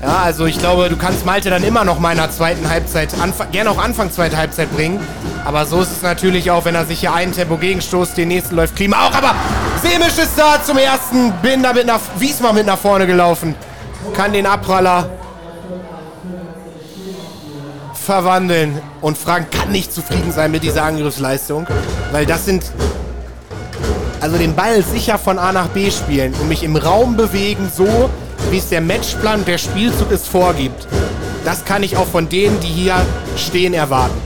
Ja, also ich glaube, du kannst Malte dann immer noch mal in der zweiten Halbzeit, gerne auch Anfang zweite Halbzeit bringen. Aber so ist es natürlich auch, wenn er sich hier einen Tempo gegenstoßt, den nächsten läuft Klima auch. Aber Semisch ist da zum ersten, bin da mit nach, Wiesmann mit nach vorne gelaufen. Kann den Abpraller verwandeln. Und Frank kann nicht zufrieden sein mit dieser Angriffsleistung, weil das sind also den Ball sicher von A nach B spielen und mich im Raum bewegen, so wie es der Matchplan der Spielzug es vorgibt. Das kann ich auch von denen, die hier stehen, erwarten.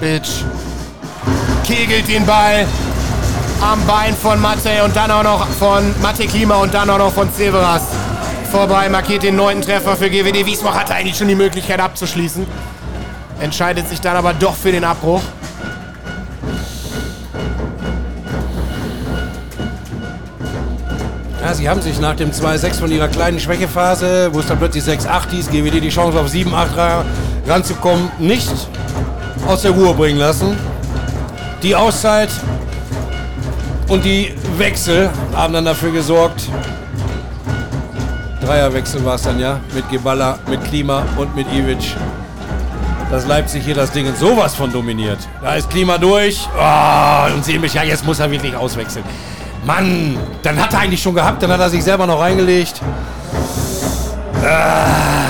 Bitch. Kegelt den Ball am Bein von Matej und dann auch noch von Matej Klima und dann auch noch von Severas. Vorbei, markiert den neunten Treffer für GWD. Wiesbach hatte eigentlich schon die Möglichkeit abzuschließen. Entscheidet sich dann aber doch für den Abbruch. Ja, sie haben sich nach dem 2-6 von ihrer kleinen Schwächephase, wo es dann plötzlich 6-8 hieß, GWD die Chance auf 7-8 ra- ranzukommen, nicht aus der Ruhe bringen lassen. Die Auszeit und die Wechsel haben dann dafür gesorgt. Dreierwechsel war es dann ja, mit Geballa, mit Klima und mit Ivic. Dass Leipzig hier das Ding in sowas von dominiert. Da ist Klima durch. Oh, und sehen mich, ja, jetzt muss er wirklich auswechseln. Mann, dann hat er eigentlich schon gehabt, dann hat er sich selber noch reingelegt. Ah,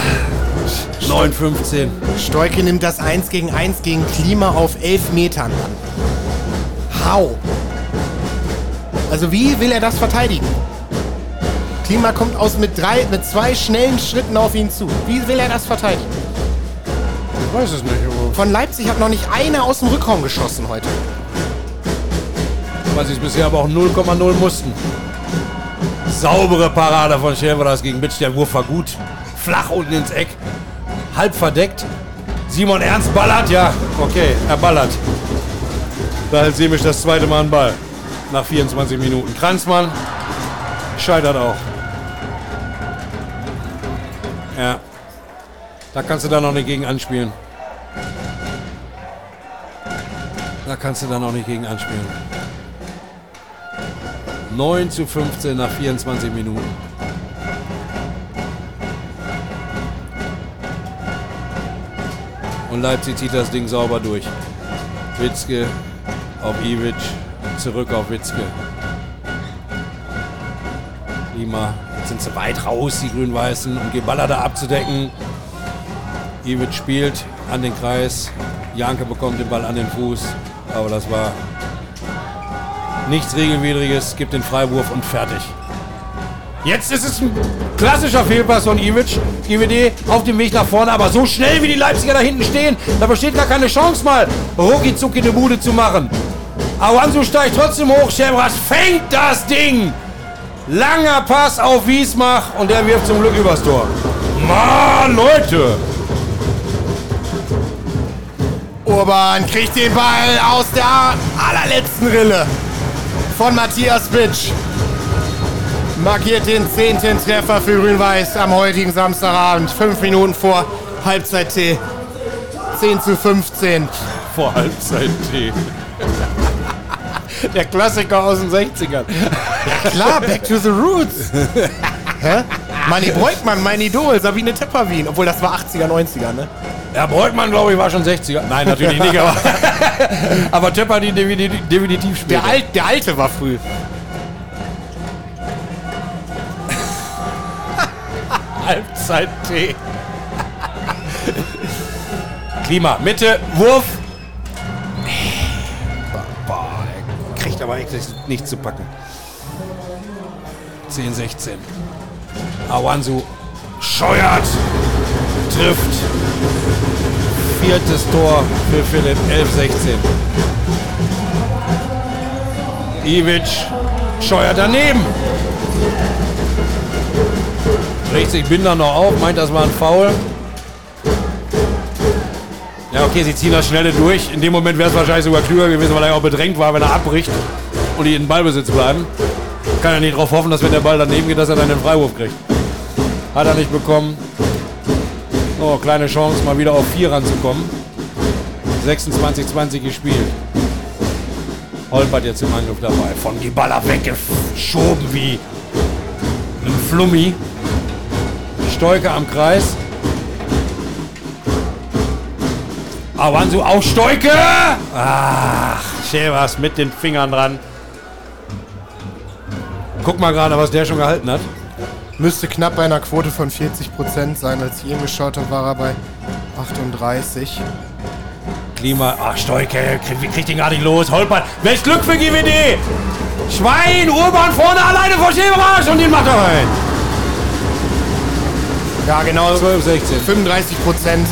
9,15. Stoike nimmt das 1 gegen 1 gegen Klima auf 11 Metern an. How? Also wie will er das verteidigen? Klima kommt aus mit, drei, mit zwei schnellen Schritten auf ihn zu. Wie will er das verteidigen? Weiß es nicht. Von Leipzig hat noch nicht einer aus dem Rückraum geschossen heute. Weil sie es bisher aber auch 0,0 mussten. Saubere Parade von Schäferas gegen Bitsch. Der Wurf war gut. Flach unten ins Eck. Halb verdeckt. Simon Ernst ballert. Ja, okay, er ballert. Da hält Semisch das zweite Mal einen Ball. Nach 24 Minuten. Kranzmann scheitert auch. Ja. Da kannst du dann noch nicht gegen anspielen. Da kannst du dann noch nicht gegen anspielen. 9 zu 15 nach 24 Minuten. Und Leipzig zieht das Ding sauber durch. Witzke auf Ivic, zurück auf Witzke. Lima, jetzt sind sie weit raus, die Grün-Weißen, um Geballer da abzudecken. Ivic spielt an den Kreis. Janke bekommt den Ball an den Fuß. Aber das war nichts Regelwidriges, gibt den Freiwurf und fertig. Jetzt ist es ein klassischer Fehlpass von Ivic. GWD auf dem Weg nach vorne, aber so schnell wie die Leipziger da hinten stehen, da besteht gar keine Chance mal, rucki zucki eine Bude zu machen. Awansu steigt trotzdem hoch, Schemras fängt das Ding. Langer Pass auf Wiesmach und der wirft zum Glück übers Tor. Mann, Leute! Urban kriegt den Ball aus der allerletzten Rille von Matthias Bitsch. Markiert den zehnten Treffer für Grün-Weiß am heutigen Samstagabend. Fünf Minuten vor Halbzeit T. 10 zu 15. Vor Halbzeit T. Der Klassiker aus den 60ern. Ja klar, Back to the Roots. Hä? Manni Breukmann, mein Idol, Sabine Tepperwien. Obwohl, das war 80er, 90er, ne? Ja, Beugmann, glaube ich, war schon 60er. Nein, natürlich nicht, aber, aber Töpper die definitiv, definitiv später. Der, Alt, der Alte war früh. Halbzeit-T. Klima, Mitte, Wurf. Boah, kriegt aber echt nicht, nicht zu packen. 10, 16. Awansu scheuert, trifft. Viertes Tor für Philipp, 11, 16. Ivic scheuert daneben. Regt sich Binder noch auf, meint, das war ein Foul. Ja, okay, sie ziehen das Schnelle durch. In dem Moment wäre es wahrscheinlich sogar klüger gewesen, weil er auch bedrängt war, wenn er abbricht und die in Ballbesitz bleiben. Kann er nicht darauf hoffen, dass wenn der Ball daneben geht, dass er dann den Freiwurf kriegt. Hat er nicht bekommen. Oh, kleine Chance, mal wieder auf 4 ranzukommen. 26-20 gespielt. Holpert jetzt im Angriff dabei. Von Giballa weggeschoben wie ein Flummi. Stolke am Kreis. Awansu auf Stolke. Ach, Schäbers mit den Fingern dran. Guck mal gerade, was der schon gehalten hat. Müsste knapp bei einer Quote von 40% sein. Als ich ihn geschaut habe, war er bei 38. Klima. Ach, Stolke, kriegt krieg den gar nicht los. Holpert. Welch Glück für GWD. Schwein, Urban vorne alleine vor Schäberasch und den macht er rein. Ja, genau. 12, 16. 35 Prozent.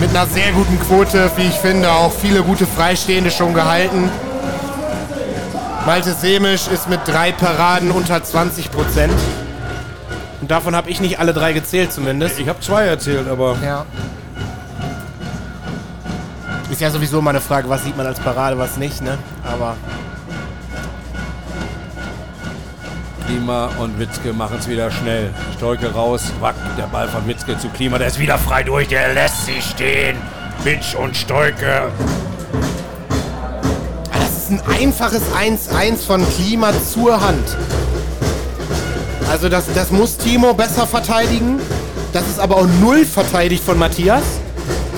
Mit einer sehr guten Quote, wie ich finde. Auch viele gute Freistehende schon gehalten. Malte Semisch ist mit drei Paraden unter 20 Prozent. Und davon habe ich nicht alle drei gezählt zumindest. Ich habe zwei erzählt, aber Ja. Ist ja sowieso mal eine Frage, was sieht man als Parade, was nicht, ne? Aber Klima und Witzke machen es wieder schnell. Stolke raus, wack, der Ball von Witzke zu Klima, der ist wieder frei durch, der lässt sich stehen. Witsch und Stolke. das ist ein einfaches 1-1 von Klima zur Hand. Also das, das muss Timo besser verteidigen. Das ist aber auch null verteidigt von Matthias.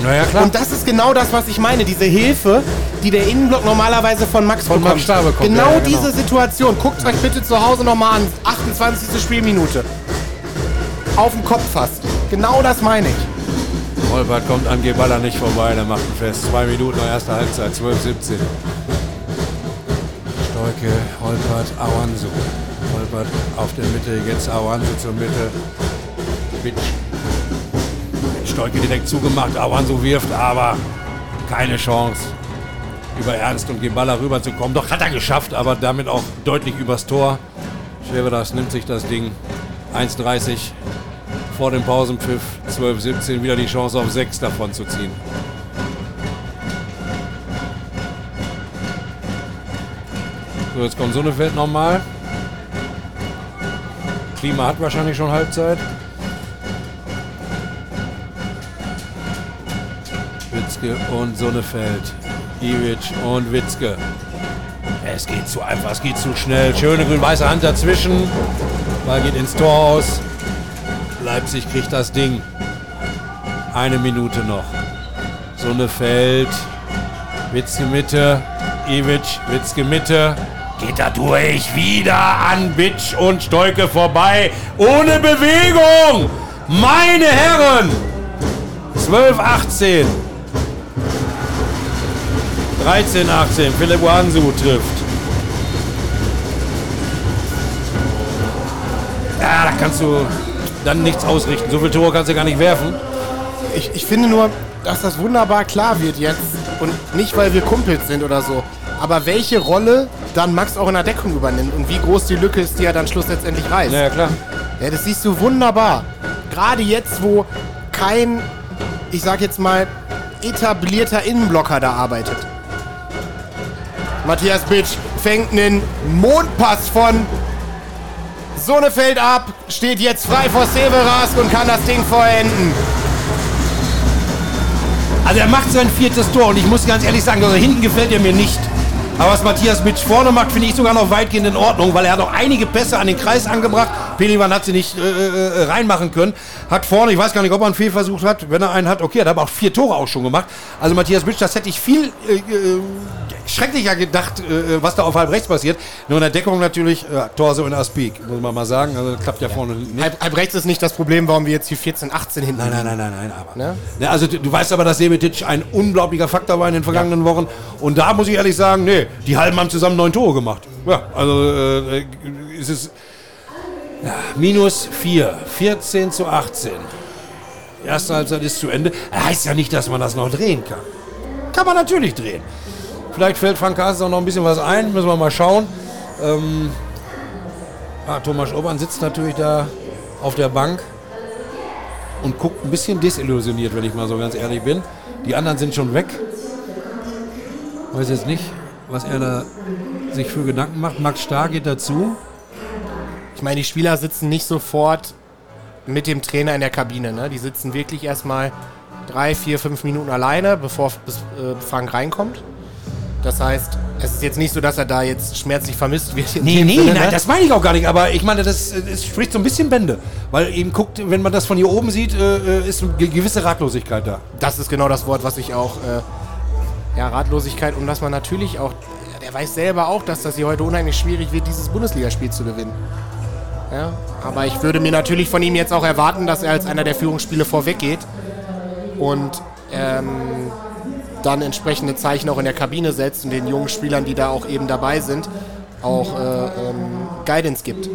Naja, klar. Und das ist genau das, was ich meine. Diese Hilfe, die der Innenblock normalerweise von Max Von bekommt. Max Stahl bekommt, Genau ja, ja, genau. diese Situation. Guckt euch bitte zu Hause nochmal an. 28. Spielminute. Auf dem Kopf fast. Genau das meine ich. Holbert kommt an Geballa nicht vorbei, der macht ihn fest. Zwei Minuten nach erster Halbzeit, 12, 17. Stolke, Holpert, Awansu. Holpert auf der Mitte, jetzt Awansu zur Mitte. Witsch. Stolke direkt zugemacht, Awansu wirft, aber keine Chance, über Ernst und Geballa rüberzukommen. Doch hat er geschafft, aber damit auch deutlich übers Tor. Schwebedas nimmt sich das Ding. 1,30 vor dem Pausenpfiff 12-17 wieder die Chance auf 6 davon zu ziehen. So, jetzt kommt Sonnefeld nochmal. Klima hat wahrscheinlich schon Halbzeit. Witzke und Sonnefeld. Ivic und Witzke. Es geht zu einfach, es geht zu schnell. Schöne grün-weiße Hand dazwischen. Ball geht ins Tor aus. Leipzig kriegt das Ding. Eine Minute noch. Sonnefeld. Witzke Mitte. Ivic. Witzke Mitte. Geht da durch. Wieder an Bitsch und Stolke vorbei. Ohne Bewegung. Meine Herren. 12, 18. 13, 18. Philipp Wansu trifft. Ja, da kannst du dann nichts ausrichten. So viele Tore kannst du gar nicht werfen. Ich, ich finde nur, dass das wunderbar klar wird jetzt. Und nicht, weil wir Kumpels sind oder so. Aber welche Rolle dann Max auch in der Deckung übernimmt und wie groß die Lücke ist, die er dann schlussendlich reißt. Ja, klar. Ja, das siehst du wunderbar. Gerade jetzt, wo kein, ich sag jetzt mal, etablierter Innenblocker da arbeitet. Matthias Bitsch fängt einen Mondpass von Sonnefeld ab, steht jetzt frei vor Severas und kann das Ding vollenden. Also er macht sein viertes Tor und ich muss ganz ehrlich sagen, also hinten gefällt er mir nicht. Aber was Matthias mit vorne macht, finde ich sogar noch weitgehend in Ordnung, weil er hat auch einige Pässe an den Kreis angebracht. Pelivan hat sie nicht äh, äh, reinmachen können. Hat vorne, ich weiß gar nicht, ob er einen Fehlversuch hat. Wenn er einen hat, okay, hat aber auch vier Tore auch schon gemacht. Also Matthias Bitsch, das hätte ich viel äh, äh, schrecklicher gedacht, äh, was da auf halb rechts passiert. Nur in der Deckung natürlich äh, Torso in Aspik, muss man mal sagen. Also das klappt ja, vorne nicht. Halb, halb rechts ist nicht das Problem, warum wir jetzt hier 14, 18 hinten Nein, nein, nein, nein, nein, aber. Ne? Ne, also du, du weißt aber, dass Semetic ein unglaublicher Faktor war in den vergangenen Wochen. Und da muss ich ehrlich sagen, nee, die halben haben zusammen neun Tore gemacht. Ja, also äh, ist es ja, minus 4, 14 zu 18. Erste Halbzeit ist zu Ende. Heißt ja nicht, dass man das noch drehen kann. Kann man natürlich drehen. Vielleicht fällt Frank Carstens auch noch ein bisschen was ein, müssen wir mal schauen. Ähm, ah, Thomas Obern sitzt natürlich da auf der Bank und guckt ein bisschen desillusioniert, wenn ich mal so ganz ehrlich bin. Die anderen sind schon weg. Weiß jetzt nicht, was er da sich für Gedanken macht. Max Starr geht dazu. Ich meine, die Spieler sitzen nicht sofort mit dem Trainer in der Kabine. Ne? Die sitzen wirklich erstmal drei, vier, fünf Minuten alleine, bevor bis, äh, Frank reinkommt. Das heißt, es ist jetzt nicht so, dass er da jetzt schmerzlich vermisst wird. Nee, nee, Sinne, nein, ne? das meine ich auch gar nicht. Aber ich meine, das, das spricht so ein bisschen Bände. Weil eben guckt, wenn man das von hier oben sieht, äh, ist eine gewisse Ratlosigkeit da. das ist genau das Wort, was ich auch. Äh, ja, Ratlosigkeit und dass man natürlich auch. Der weiß selber auch, dass das hier heute unheimlich schwierig wird, dieses Bundesligaspiel zu gewinnen. Ja, aber ich würde mir natürlich von ihm jetzt auch erwarten, dass er als einer der Führungsspiele vorweggeht und ähm, dann entsprechende Zeichen auch in der Kabine setzt und den jungen Spielern, die da auch eben dabei sind, auch äh, ähm, Guidance gibt.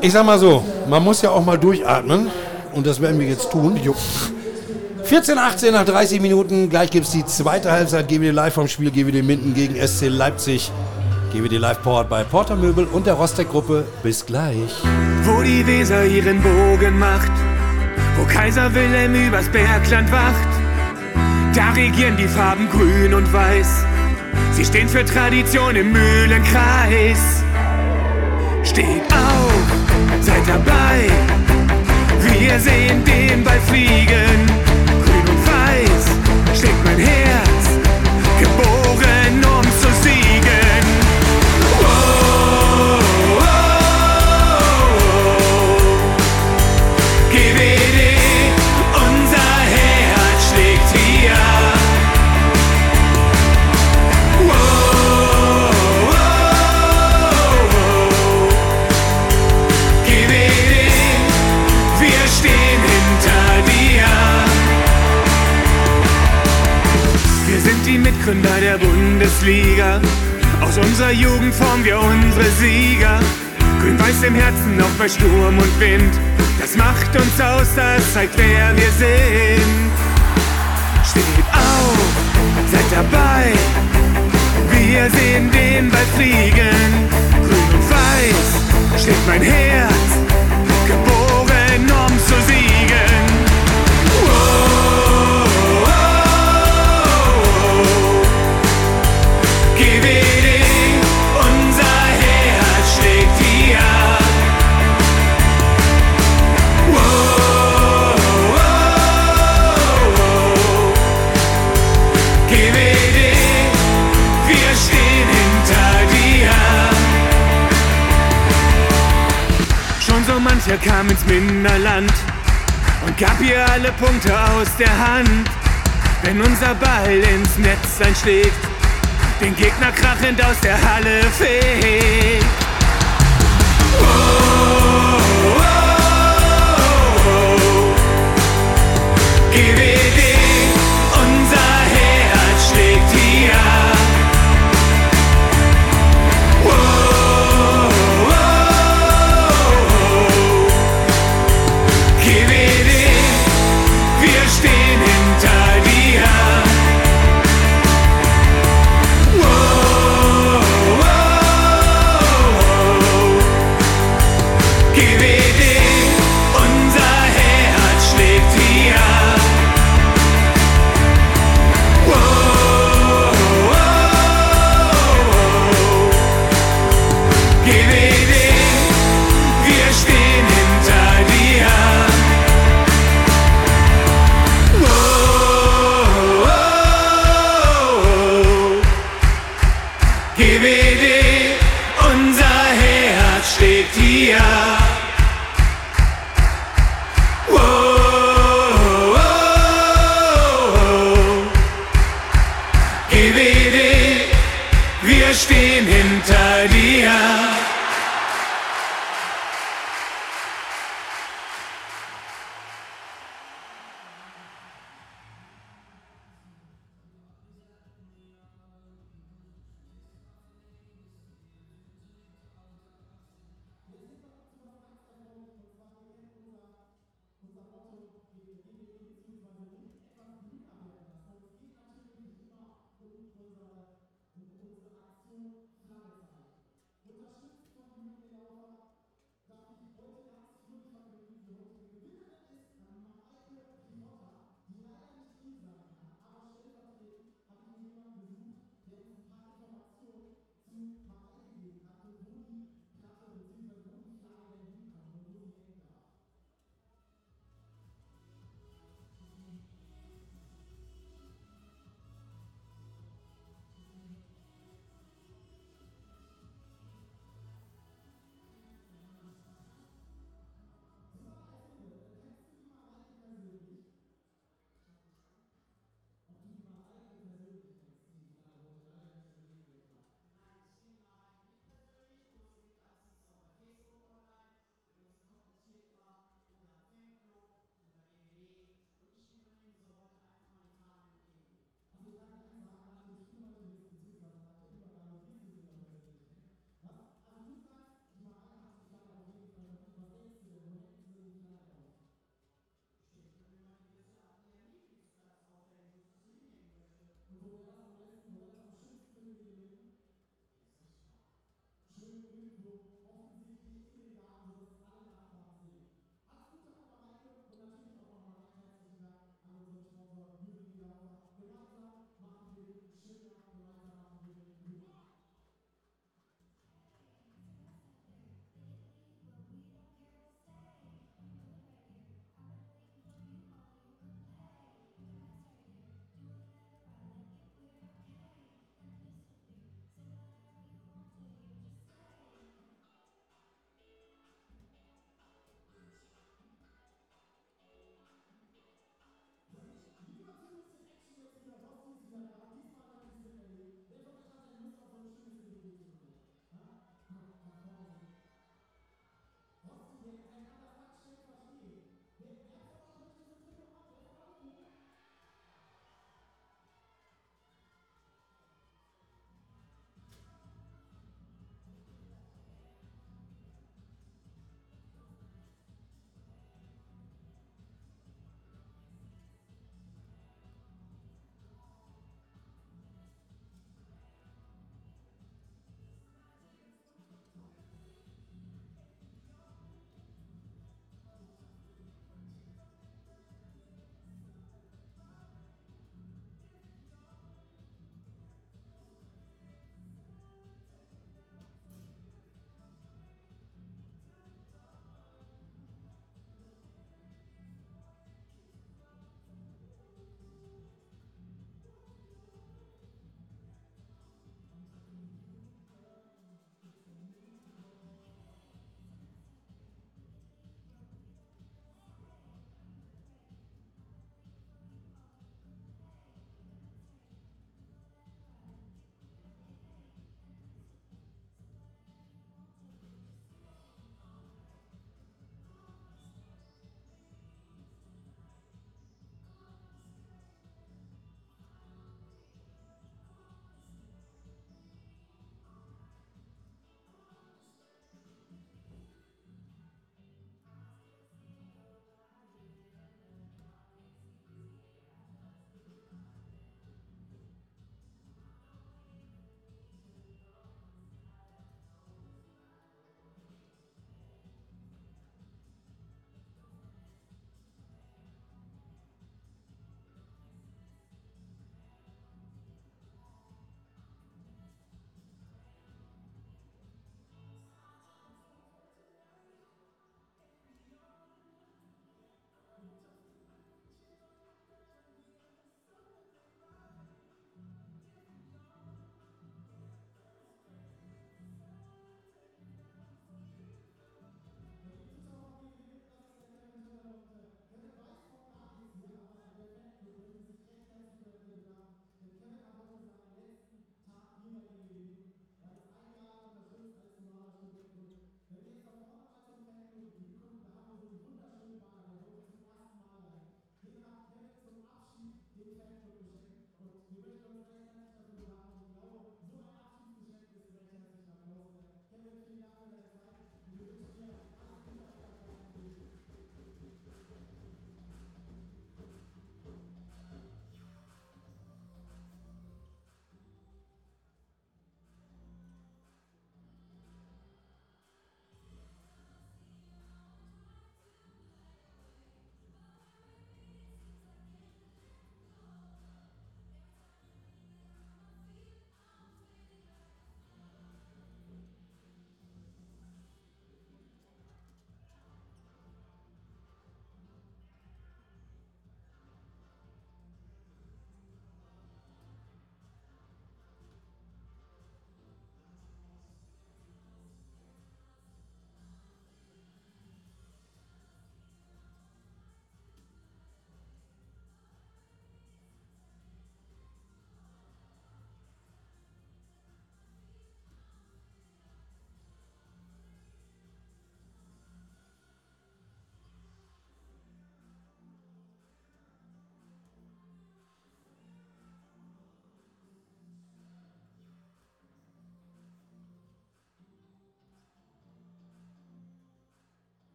Ich sag mal so, man muss ja auch mal durchatmen. Und das werden wir jetzt tun. 14, 18 nach 30 Minuten. Gleich gibt es die zweite Halbzeit. GWD Live vom Spiel GWD Minden gegen SC Leipzig. GWD Live powered bei Porter Möbel und der Rostec-Gruppe. Bis gleich. Wo die Weser ihren Bogen macht, wo Kaiser Wilhelm übers Bergland wacht, da regieren die Farben grün und weiß. Sie stehen für Tradition im Mühlenkreis. Steht auf, seid dabei. Wir sehen den Ball fliegen. Grün und weiß schlägt mein Herz, die Mitgründer der Bundesliga. Aus unserer Jugend formen wir unsere Sieger. Grün-Weiß im Herzen, auch bei Sturm und Wind. Das macht uns aus, das zeigt, wer wir sind. Steht auf, seid dabei. Wir sehen den Ball fliegen. Grün und weiß schlägt mein Herz. Mancher kam ins Minderland und gab ihr alle Punkte aus der Hand. Wenn unser Ball ins Netz einschlägt, den Gegner krachend aus der Halle fegt. GWD, unser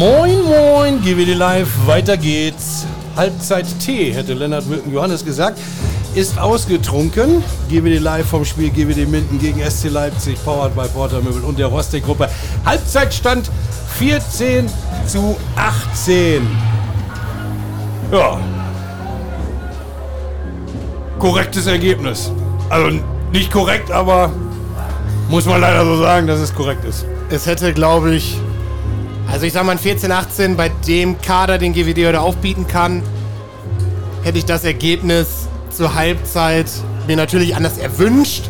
Moin, moin, GWD Live, weiter geht's. Halbzeit T, hätte Lennart Wilken Johannes gesagt, ist ausgetrunken. GWD Live vom Spiel GWD Minden gegen SC Leipzig, powered by Porter Möbel und der Rostek-Gruppe. Halbzeitstand 14 zu 18. Ja. Korrektes Ergebnis. Also nicht korrekt, aber muss man leider so sagen, dass es korrekt ist. Es hätte, glaube ich, also ich sag mal, ein 14, 18 bei dem Kader, den GWD heute aufbieten kann, hätte ich das Ergebnis zur Halbzeit mir natürlich anders erwünscht,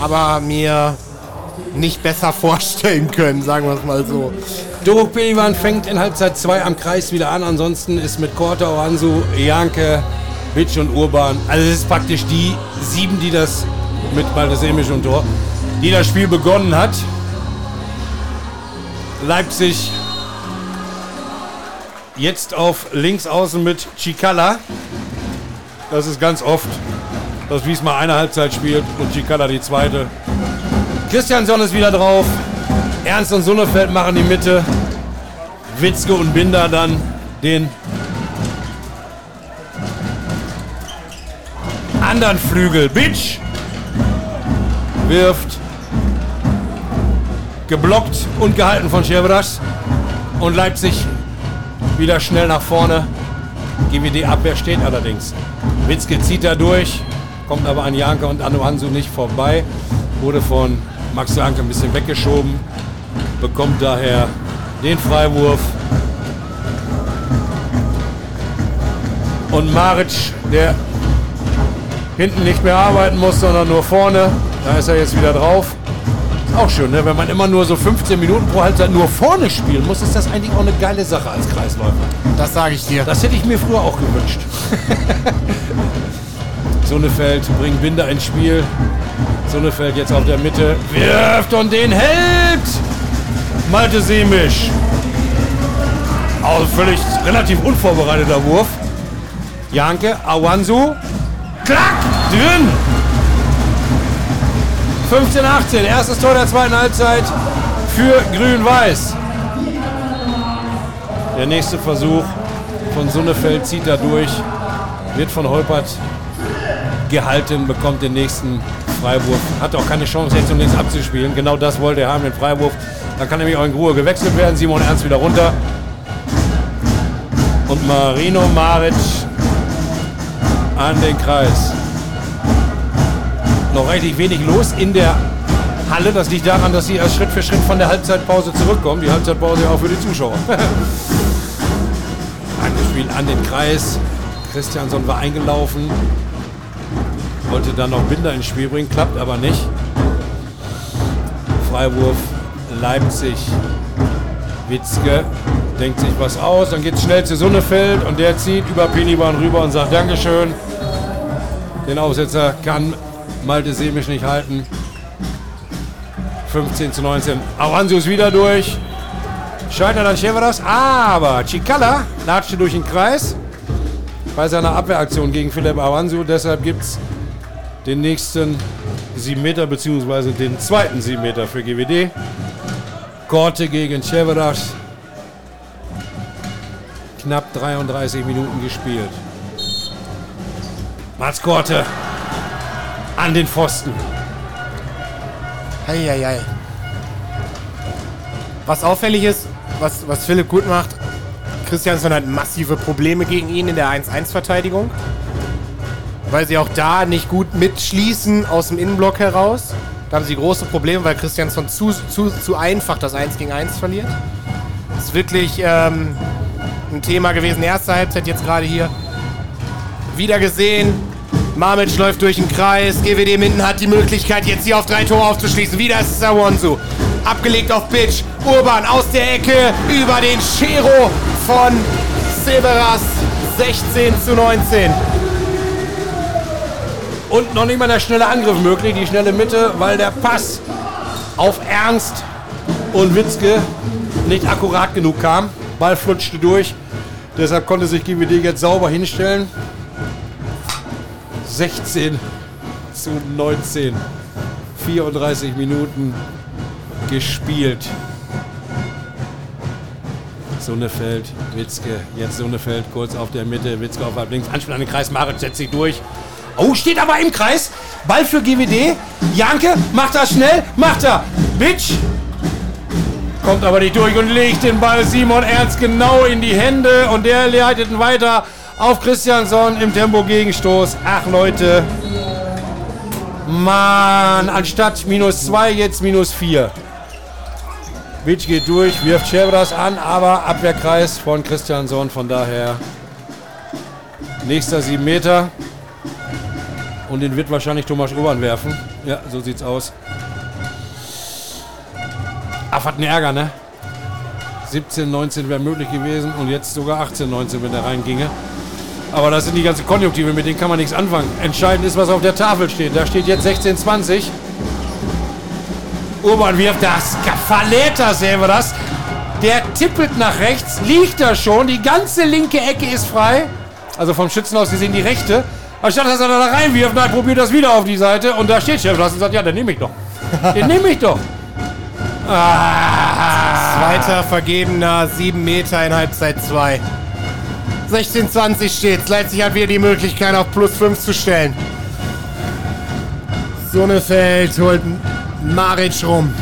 aber mir nicht besser vorstellen können, sagen wir es mal so. Doruk Pelivan fängt in Halbzeit 2 am Kreis wieder an. Ansonsten ist mit Korta, Oansu, Janke, Witsch und Urban. Also es ist praktisch die sieben, die das mit Baldesemisch und Tor, die das Spiel begonnen hat. Leipzig jetzt auf links außen mit Chicala. Das ist ganz oft, dass Wiesma eine Halbzeit spielt und Chicala die zweite. Christiansson ist wieder drauf. Ernst und Sonnefeld machen die Mitte. Witzke und Binder dann den anderen Flügel. Bitch wirft. Geblockt und gehalten von Scherberas. Und Leipzig wieder schnell nach vorne. GWD-Abwehr steht allerdings. Witzke zieht da durch, kommt aber an Janke und Anu Hansu nicht vorbei. Wurde von Max Janke ein bisschen weggeschoben. Bekommt daher den Freiwurf. Und Maric, der hinten nicht mehr arbeiten muss, sondern nur vorne. Da ist er jetzt wieder drauf. Auch schön, ne? wenn man immer nur so 15 Minuten pro Halbzeit nur vorne spielen muss, ist das eigentlich auch eine geile Sache als Kreisläufer. Das sage ich dir. Das hätte ich mir früher auch gewünscht. Sonnefeld bringt Binder ins Spiel. Sonnefeld jetzt auf der Mitte. Wirft und den hält! Malte Semisch. Auch völlig relativ unvorbereiteter Wurf. Janke, Awansu. Klack! Drin! 15, 18. Erstes Tor der zweiten Halbzeit für Grün-Weiß. Der nächste Versuch von Sonnefeld zieht da durch. Wird von Holpert gehalten, bekommt den nächsten Freiwurf. Hat auch keine Chance, jetzt um links abzuspielen. Genau das wollte er haben, den Freiwurf. Dann kann nämlich auch in Ruhe gewechselt werden. Simon Ernst wieder runter. Und Marino Maric an den Kreis. Noch richtig wenig los in der Halle. Das liegt daran, dass sie erst Schritt für Schritt von der Halbzeitpause zurückkommen. Die Halbzeitpause ja auch für die Zuschauer. Angespielt an den Kreis. Christiansson war eingelaufen. Wollte dann noch Binder ins Spiel bringen, klappt aber nicht. Freiwurf Leipzig. Witzke denkt sich was aus, dann geht es schnell zu Sonnefeld und der zieht über Piniban rüber und sagt Dankeschön. Den Aufsetzer kann Malte Semisch nicht halten. 15 zu 19. Avanzu ist wieder durch. Scheitert an Cheveras, aber Chicala latschte durch den Kreis bei seiner Abwehraktion gegen Philipp Avanzu. Deshalb gibt es den nächsten 7 Meter, beziehungsweise den zweiten 7 Meter für GWD. Korte gegen Cheveras. Knapp 33 Minuten gespielt. Mats Korte an den Pfosten. Heieiei. Was auffällig ist, was, was Philipp gut macht, Christiansson hat massive Probleme gegen ihn in der 1-1-Verteidigung. Weil sie auch da nicht gut mitschließen aus dem Innenblock heraus. Da haben sie große Probleme, weil Christiansson zu, zu, zu einfach das 1 gegen 1 verliert. Das ist wirklich ähm, ein Thema gewesen. Erste Halbzeit jetzt gerade hier. Wieder gesehen. Mamic läuft durch den Kreis. GWD Minden hat die Möglichkeit, jetzt hier auf drei Tore aufzuschließen. Wieder ist es Awonsu. Abgelegt auf Bitch. Urban aus der Ecke über den Chero von Severas. 16 zu 19. Und noch nicht mal der schnelle Angriff möglich, die schnelle Mitte, weil der Pass auf Ernst und Witzke nicht akkurat genug kam. Ball flutschte durch. Deshalb konnte sich GWD jetzt sauber hinstellen. 16 zu 19. 34 Minuten gespielt. Sonnefeld, Witzke, jetzt Sonnefeld kurz auf der Mitte, Witzke auf halb links, Anspiel an den Kreis, Marit setzt sich durch. Oh, steht aber im Kreis. Ball für GWD. Janke macht das schnell, macht er. Bitch. Kommt aber nicht durch und legt den Ball Simon Ernst genau in die Hände und der leitet ihn weiter auf Christiansson im Tempo-Gegenstoß. Ach Leute. Mann, anstatt minus 2 jetzt minus 4. Bitch geht durch, wirft Chevras an, aber Abwehrkreis von Christiansson. Von daher nächster 7 Meter. Und den wird wahrscheinlich Thomas Urban werfen. Ja, so sieht's aus. Ach, hat einen Ärger, ne? 17, 19 wäre möglich gewesen und jetzt sogar 18, 19, wenn der reinginge. Aber das sind die ganzen Konjunktive, mit denen kann man nichts anfangen. Entscheidend ist, was auf der Tafel steht. Da steht jetzt 16, 20. Urban wirft das. Falleta sehen wir das. Der tippelt nach rechts, liegt da schon. Die ganze linke Ecke ist frei. Also vom Schützen aus gesehen die rechte. Anstatt dass er da reinwirft, nein, probiert das wieder auf die Seite. Und da steht Chef und sagt, ja, dann nehme ich doch. Den nehme ich doch. Ah. Zweiter vergebener 7 Meter in Halbzeit 2. 16-20 steht. Leipzig hat wieder die Möglichkeit, auf plus 5 zu stellen. Sonnefeld holt Maric rum.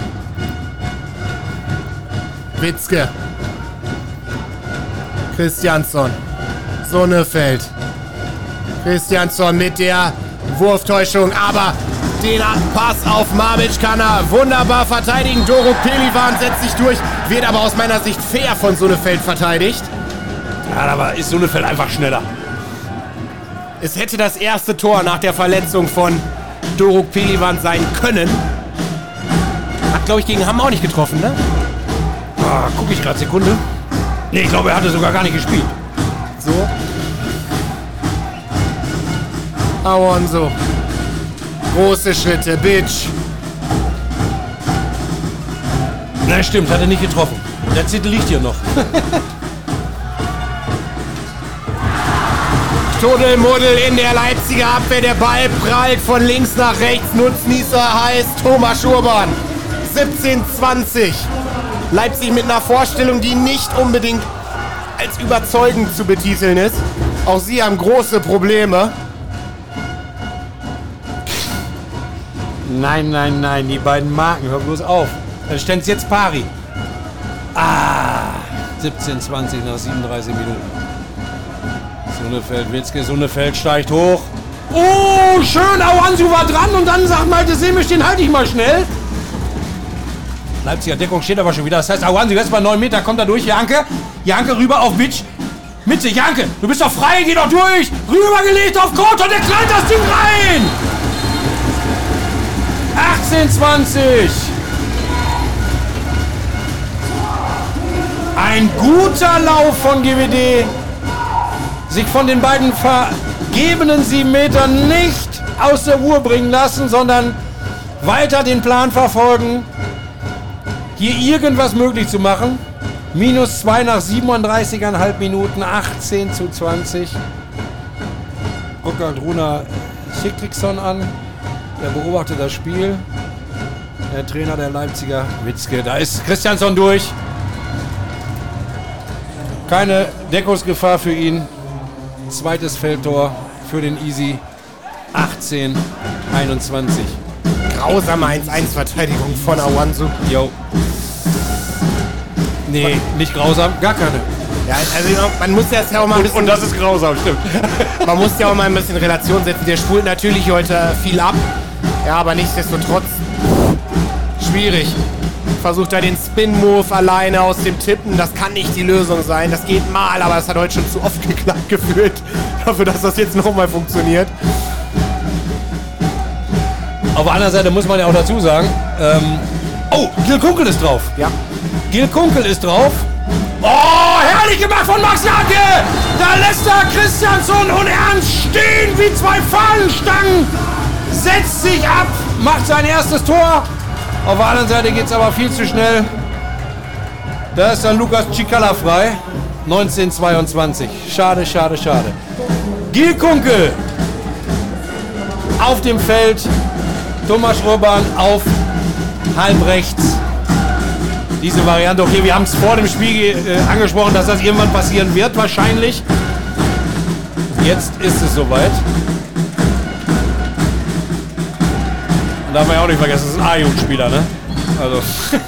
Witzke. Christiansson. Sonnefeld. Christiansson mit der Wurftäuschung, aber den Pass auf Mamic kann er wunderbar verteidigen. Doro Pelivan setzt sich durch, wird aber aus meiner Sicht fair von Sonnefeld verteidigt. Ja, aber ist Sonnefeld einfach schneller. Es hätte das erste Tor nach der Verletzung von Doruk Pelivan sein können. Hat, glaube ich, gegen Hamm auch nicht getroffen, ne? Ah, guck ich gerade, Sekunde. Nee, ich glaube, er hatte sogar gar nicht gespielt. So. Alonso. Große Schritte, Bitch. Na stimmt, hat er nicht getroffen. Der Zettel liegt hier noch. Tuddelmuddel in der Leipziger Abwehr. Der Ball prallt von links nach rechts. Nutznießer heißt Thomas Urban. 17:20. Leipzig mit einer Vorstellung, die nicht unbedingt als überzeugend zu betiteln ist. Auch sie haben große Probleme. Nein, nein, nein, die beiden Marken, hör bloß auf. Dann stellt jetzt Pari. Ah, 17, 20 nach 37 Minuten. Sonnefeld, Witzke, Sonnefeld steigt hoch. Oh, schön, Awansu war dran und dann sagt Malte Semisch, den halte ich mal schnell. Leipziger Deckung steht aber schon wieder. Das heißt, Awansu jetzt bei 9 Meter, kommt da durch, Janke. Janke rüber auf Bitch. Mitte, Janke, du bist doch frei, geh doch durch. Rübergelegt auf Kurt und der knallt das Ding rein. 18-20. Ein guter Lauf von GWD. Sich von den beiden vergebenen sieben Metern nicht aus der Ruhe bringen lassen, sondern weiter den Plan verfolgen, hier irgendwas möglich zu machen. Minus 2 nach 37,5 Minuten, 18 zu 20. Guckt Runa Schickrickson an. Er beobachtet das Spiel. Der Trainer der Leipziger, Witzke. Da ist Christiansson durch. Keine Deckungsgefahr für ihn. Zweites Feldtor für den Easy. 18, 21. Grausame 1-1-Verteidigung von Awansu. Jo. Nee, nicht grausam, gar keine. Ja, also man muss ja auch mal ein bisschen, Und das ist grausam, stimmt. man muss ja auch mal ein bisschen in Relation setzen. Der spult natürlich heute viel ab. Ja, aber nichtsdestotrotz schwierig. Versucht da den Spin-Move alleine aus dem Tippen. Das kann nicht die Lösung sein. Das geht mal, aber das hat heute schon zu oft geklappt gefühlt. Dafür, dass das jetzt nochmal funktioniert. Auf der anderen Seite muss man ja auch dazu sagen, ähm, oh, Gil Kunkel ist drauf. Ja. Gil Kunkel ist drauf. Oh, herrlich gemacht von Max Janke! Da lässt er Christiansson und Ernst stehen wie zwei Fahnenstangen. Setzt sich ab, macht sein erstes Tor. Auf der anderen Seite geht es aber viel zu schnell. Da ist dann Lukas Cicala frei. 1922. Schade, schade, schade. Gil Kunkel auf dem Feld. Thomas Urban auf halb rechts. Diese Variante, okay, wir haben es vor dem Spiel äh, angesprochen, dass das irgendwann passieren wird, wahrscheinlich. Jetzt ist es soweit. Darf man ja auch nicht vergessen, das ist ein A-Jugendspieler, ne? Also,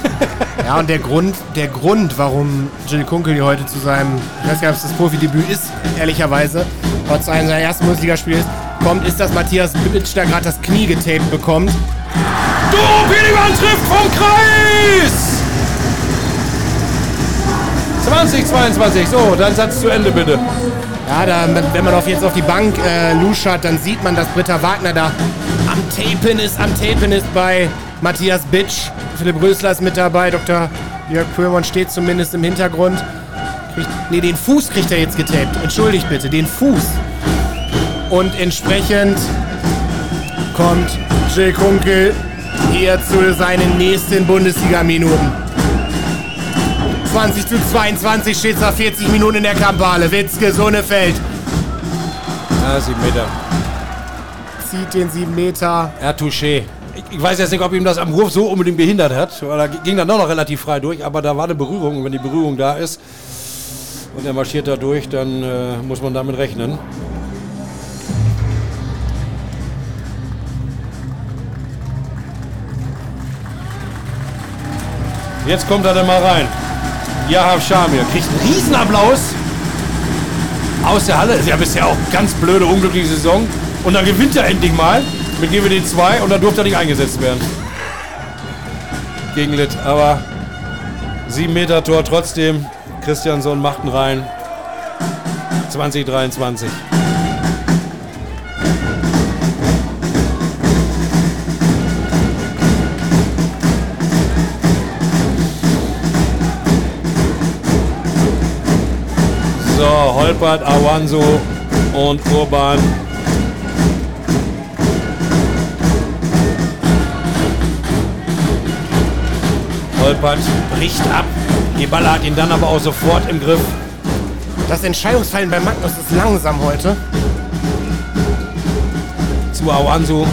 Ja, und der Grund, der Grund, warum Jill Kunkel hier heute zu seinem, ich weiß gar nicht, ob das Profidebüt ist, ehrlicherweise, trotz einem seiner ersten Bundesligaspiels, kommt, ist, dass Matthias Bitsch da gerade das Knie getaped bekommt. Doro Pelivan trifft vom Kreis! 2022, so, dein Satz zu Ende bitte. Ja, da, wenn man auf jetzt auf die Bank äh, luschert, dann sieht man, dass Britta Wagner da am Tapen ist, am Tapen ist bei Matthias Bitsch. Philipp Rösler ist mit dabei, Dr. Jörg Pöhlmann steht zumindest im Hintergrund. Kriegt, nee, den Fuß kriegt er jetzt getaped. Entschuldigt bitte, den Fuß. Und entsprechend kommt Jill Kunkel hier zu seinen nächsten Bundesliga-Minuten. 20 zu 22 steht es nach 40 Minuten in der Kampfhalle. Witzke, Sonnefeld Ja, sieben Meter. zieht den 7 Meter. Ja, Touché. Ich, ich weiß jetzt nicht, ob ihm das am Wurf so unbedingt behindert hat, weil er ging dann doch noch relativ frei durch, aber da war eine Berührung. Und wenn die Berührung da ist und er marschiert da durch, dann äh, muss man damit rechnen. Jetzt kommt er dann mal rein. Jahab Shamir kriegt einen Riesenapplaus aus der Halle. Ist ja bisher auch ganz blöde, unglückliche Saison. Und dann gewinnt er endlich mal mit GWD 2 und dann durfte er nicht eingesetzt werden. Gegen Litt. Aber 7 Meter Tor trotzdem. Christiansson macht ihn rein. 2023. Holpert, Awanso und Urban. Holpert bricht ab. Die Baller hat ihn dann aber auch sofort im Griff. Das Entscheidungsfallen bei Magnus ist langsam heute. zu Awansu.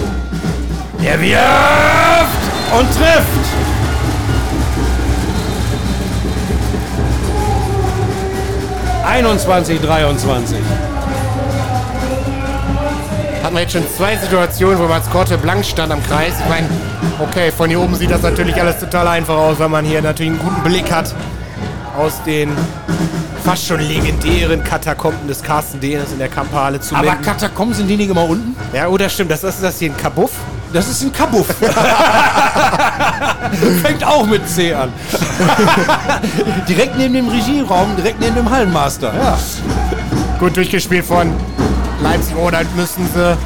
Der wirft und trifft. Einundzwanzig, 23. Hatten wir jetzt schon zwei Situationen, wo Mats Korte blank stand am Kreis. Ich meine, okay, von hier oben sieht das natürlich alles total einfach aus, weil man hier natürlich einen guten Blick hat aus den fast schon legendären Katakomben des Carsten Dehners in der Kampfhalle zu Aber. Katakomben sind die nicht immer unten? Ja, oh, das stimmt. Das ist das hier ein Kabuff. Das ist ein Kabuff. Fängt auch mit C an. direkt neben dem Regieraum, direkt neben dem Hallenmaster. Ja. Gut durchgespielt von Leipzig. Oh, da müssen sie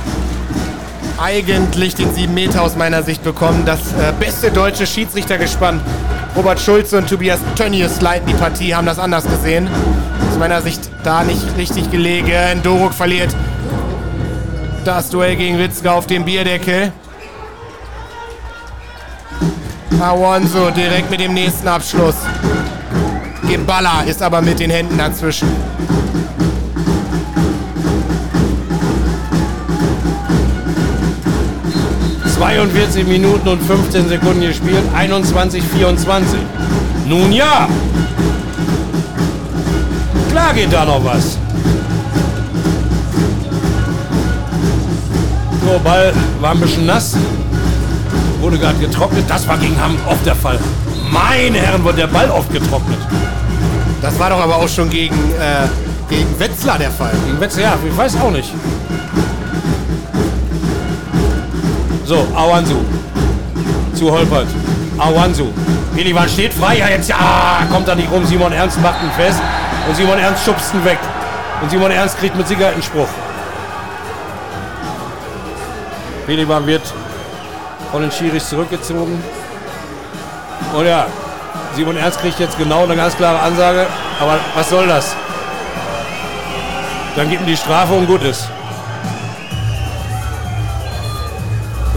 eigentlich den 7 Meter aus meiner Sicht bekommen. Das äh, beste deutsche Schiedsrichtergespann. Robert Schulze und Tobias Tönnies leiten die Partie, haben das anders gesehen. Aus meiner Sicht da nicht richtig gelegen. Doruk verliert das Duell gegen Witzke auf dem Bierdeckel. Awanso direkt mit dem nächsten Abschluss. Geballa ist aber mit den Händen dazwischen. 42 Minuten und 15 Sekunden gespielt. 21, 24. Nun ja. Klar geht da noch was. So, Ball war ein bisschen nass. Wurde gerade getrocknet. Das war gegen Hamm oft der Fall. Meine Herren, wurde der Ball oft getrocknet. Das war doch aber auch schon gegen, äh, gegen Wetzlar der Fall. Gegen Wetzlar, ja, ich weiß auch nicht. So, Awansu. Zu Holpert. Awansu. Millivan steht frei. Ja, jetzt ja, kommt da nicht rum. Simon Ernst macht ihn fest. Und Simon Ernst schubst ihn weg. Und Simon Ernst kriegt mit Sicherheit einen Spruch. Millivan wird von den Schiris zurückgezogen. Und ja, Simon Ernst kriegt jetzt genau eine ganz klare Ansage. Aber was soll das? Dann gibt ihm die Strafe und gut ist.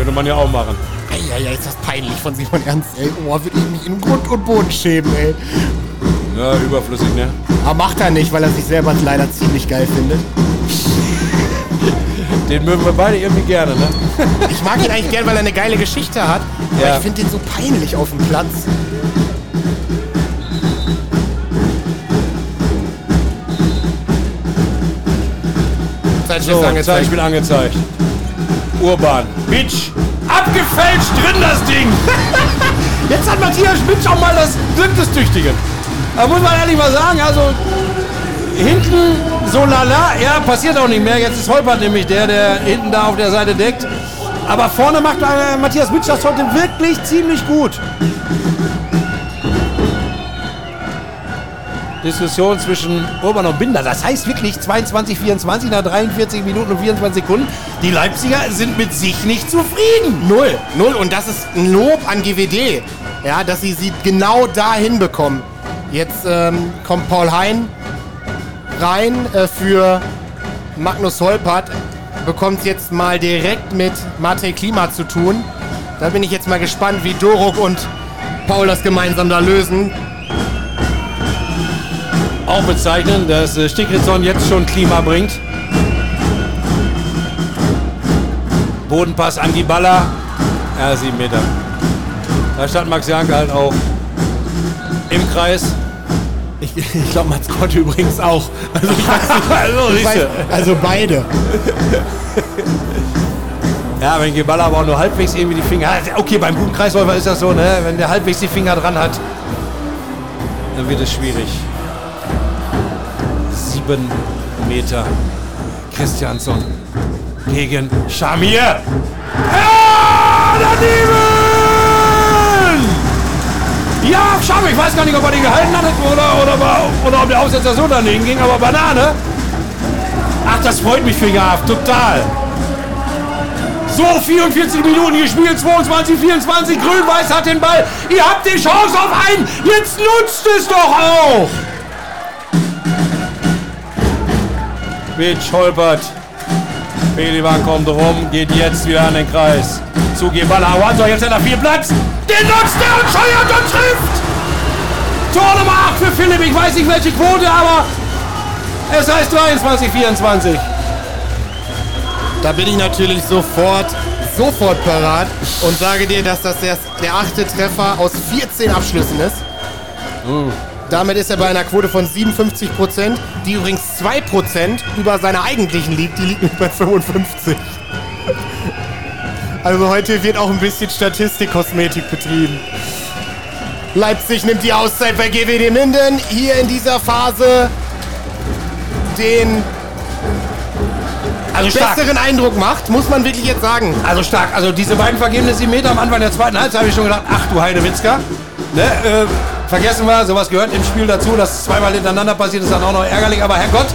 Könnte man ja auch machen. Ja, ist das peinlich von Simon Ernst, ey. Oh, würde ich mich in Grund und Boden schämen, ey. Ja, überflüssig, ne? Aber macht er nicht, weil er sich selber leider ziemlich geil findet. Den mögen wir beide irgendwie gerne, ne? Ich mag ihn eigentlich gern, weil er eine geile Geschichte hat. Aber Ja. ich finde den so peinlich auf dem Platz. Zeitspiel So, angezeigt. Zeitspiel angezeigt. Urban. Bitch. Abgefälscht drin das Ding. Jetzt hat Matthias Spitz auch mal das Glück des Tüchtigen. Da muss man ehrlich mal sagen, also hinten so lala, ja, passiert auch nicht mehr. Jetzt ist Holpert nämlich der, der hinten da auf der Seite deckt. Aber vorne macht äh, Matthias Bitsch das heute wirklich ziemlich gut. Diskussion zwischen Urban und Binder. Das heißt wirklich 22, 24 nach 43 Minuten und 24 Sekunden. Die Leipziger sind mit sich nicht zufrieden. Null. Null. Und das ist ein Lob an GWD. Ja, dass sie sie genau da hinbekommen. Jetzt ähm, kommt Paul Hein rein äh, für Magnus Holpert. Bekommt jetzt mal direkt mit Matej Klima zu tun. Da bin ich jetzt mal gespannt, wie Doruk und Paul das gemeinsam da lösen. Auch bezeichnen, dass äh, Stigritzson jetzt schon Klima bringt. Bodenpass an Giballa. Ja, sieben Meter. Da stand Max Janke halt auch im Kreis. Ich, ich glaube, Mats Gott übrigens auch. Also, ich weiß nicht, also, ich weiß, also beide. Ja, wenn Geballa aber auch nur halbwegs irgendwie die Finger hat. Okay, beim guten Kreisläufer ist das so, ne? Wenn der halbwegs die Finger dran hat, dann wird es schwierig. Sieben Meter. Christiansson gegen Shamir. Ja, daneben! Ja, Shamir, ich weiß gar nicht, ob er den gehalten hat oder, oder, oder ob der Aussetzer so daneben ging, aber Banane. Ach, das freut mich für Jav, total. So, 44 Minuten gespielt, 22, 24, Grün-Weiß hat den Ball. Ihr habt die Chance auf einen, jetzt nutzt es doch auch. Bitch holpert. Pelivan kommt rum, geht jetzt wieder an den Kreis. Zu Geballa Awanzo, jetzt hat er viel Platz. Den nutzt er und scheuert und trifft. Tor Nummer 8 für Philipp, ich weiß nicht welche Quote, aber es heißt 23, 24. Da bin ich natürlich sofort, sofort parat und sage dir, dass das der, der achte Treffer aus 14 Abschlüssen ist. Damit ist er bei einer Quote von 57 Prozent, die übrigens 2 Prozent über seiner eigentlichen liegt. Die liegt nämlich bei 55. Also heute wird auch ein bisschen Statistikkosmetik betrieben. Leipzig nimmt die Auszeit bei GWD Minden. Hier in dieser Phase den Also stark. besseren Eindruck macht, muss man wirklich jetzt sagen. Also stark. Also diese beiden vergebenen 7 Meter am Anfang der zweiten Halbzeit habe ich schon gedacht, ach du Heidewitzka. Ne, äh, vergessen wir, sowas gehört im Spiel dazu, dass zweimal hintereinander passiert, ist dann auch noch ärgerlich, aber Herrgott.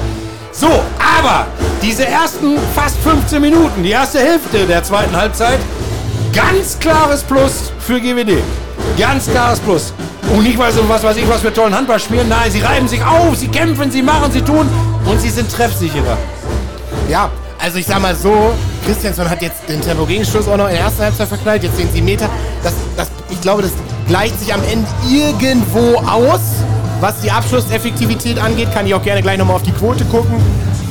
So, aber diese ersten fast 15 Minuten, die erste Hälfte der zweiten Halbzeit, ganz klares Plus für GWD. Ganz klares Plus. Und nicht, weil sie was weiß ich, was für tollen Handball spielen. Nein, sie reiben sich auf, sie kämpfen, sie machen, sie tun und sie sind treffsicherer. Ja, also ich sag mal so, Christiansson hat jetzt den Tempo-Gegenstoß auch noch in der ersten Halbzeit verknallt, jetzt den 7 Meter. Das, das, ich glaube, das gleicht sich am Ende irgendwo aus. Was die Abschlusseffektivität angeht, kann ich auch gerne gleich nochmal auf die Quote gucken.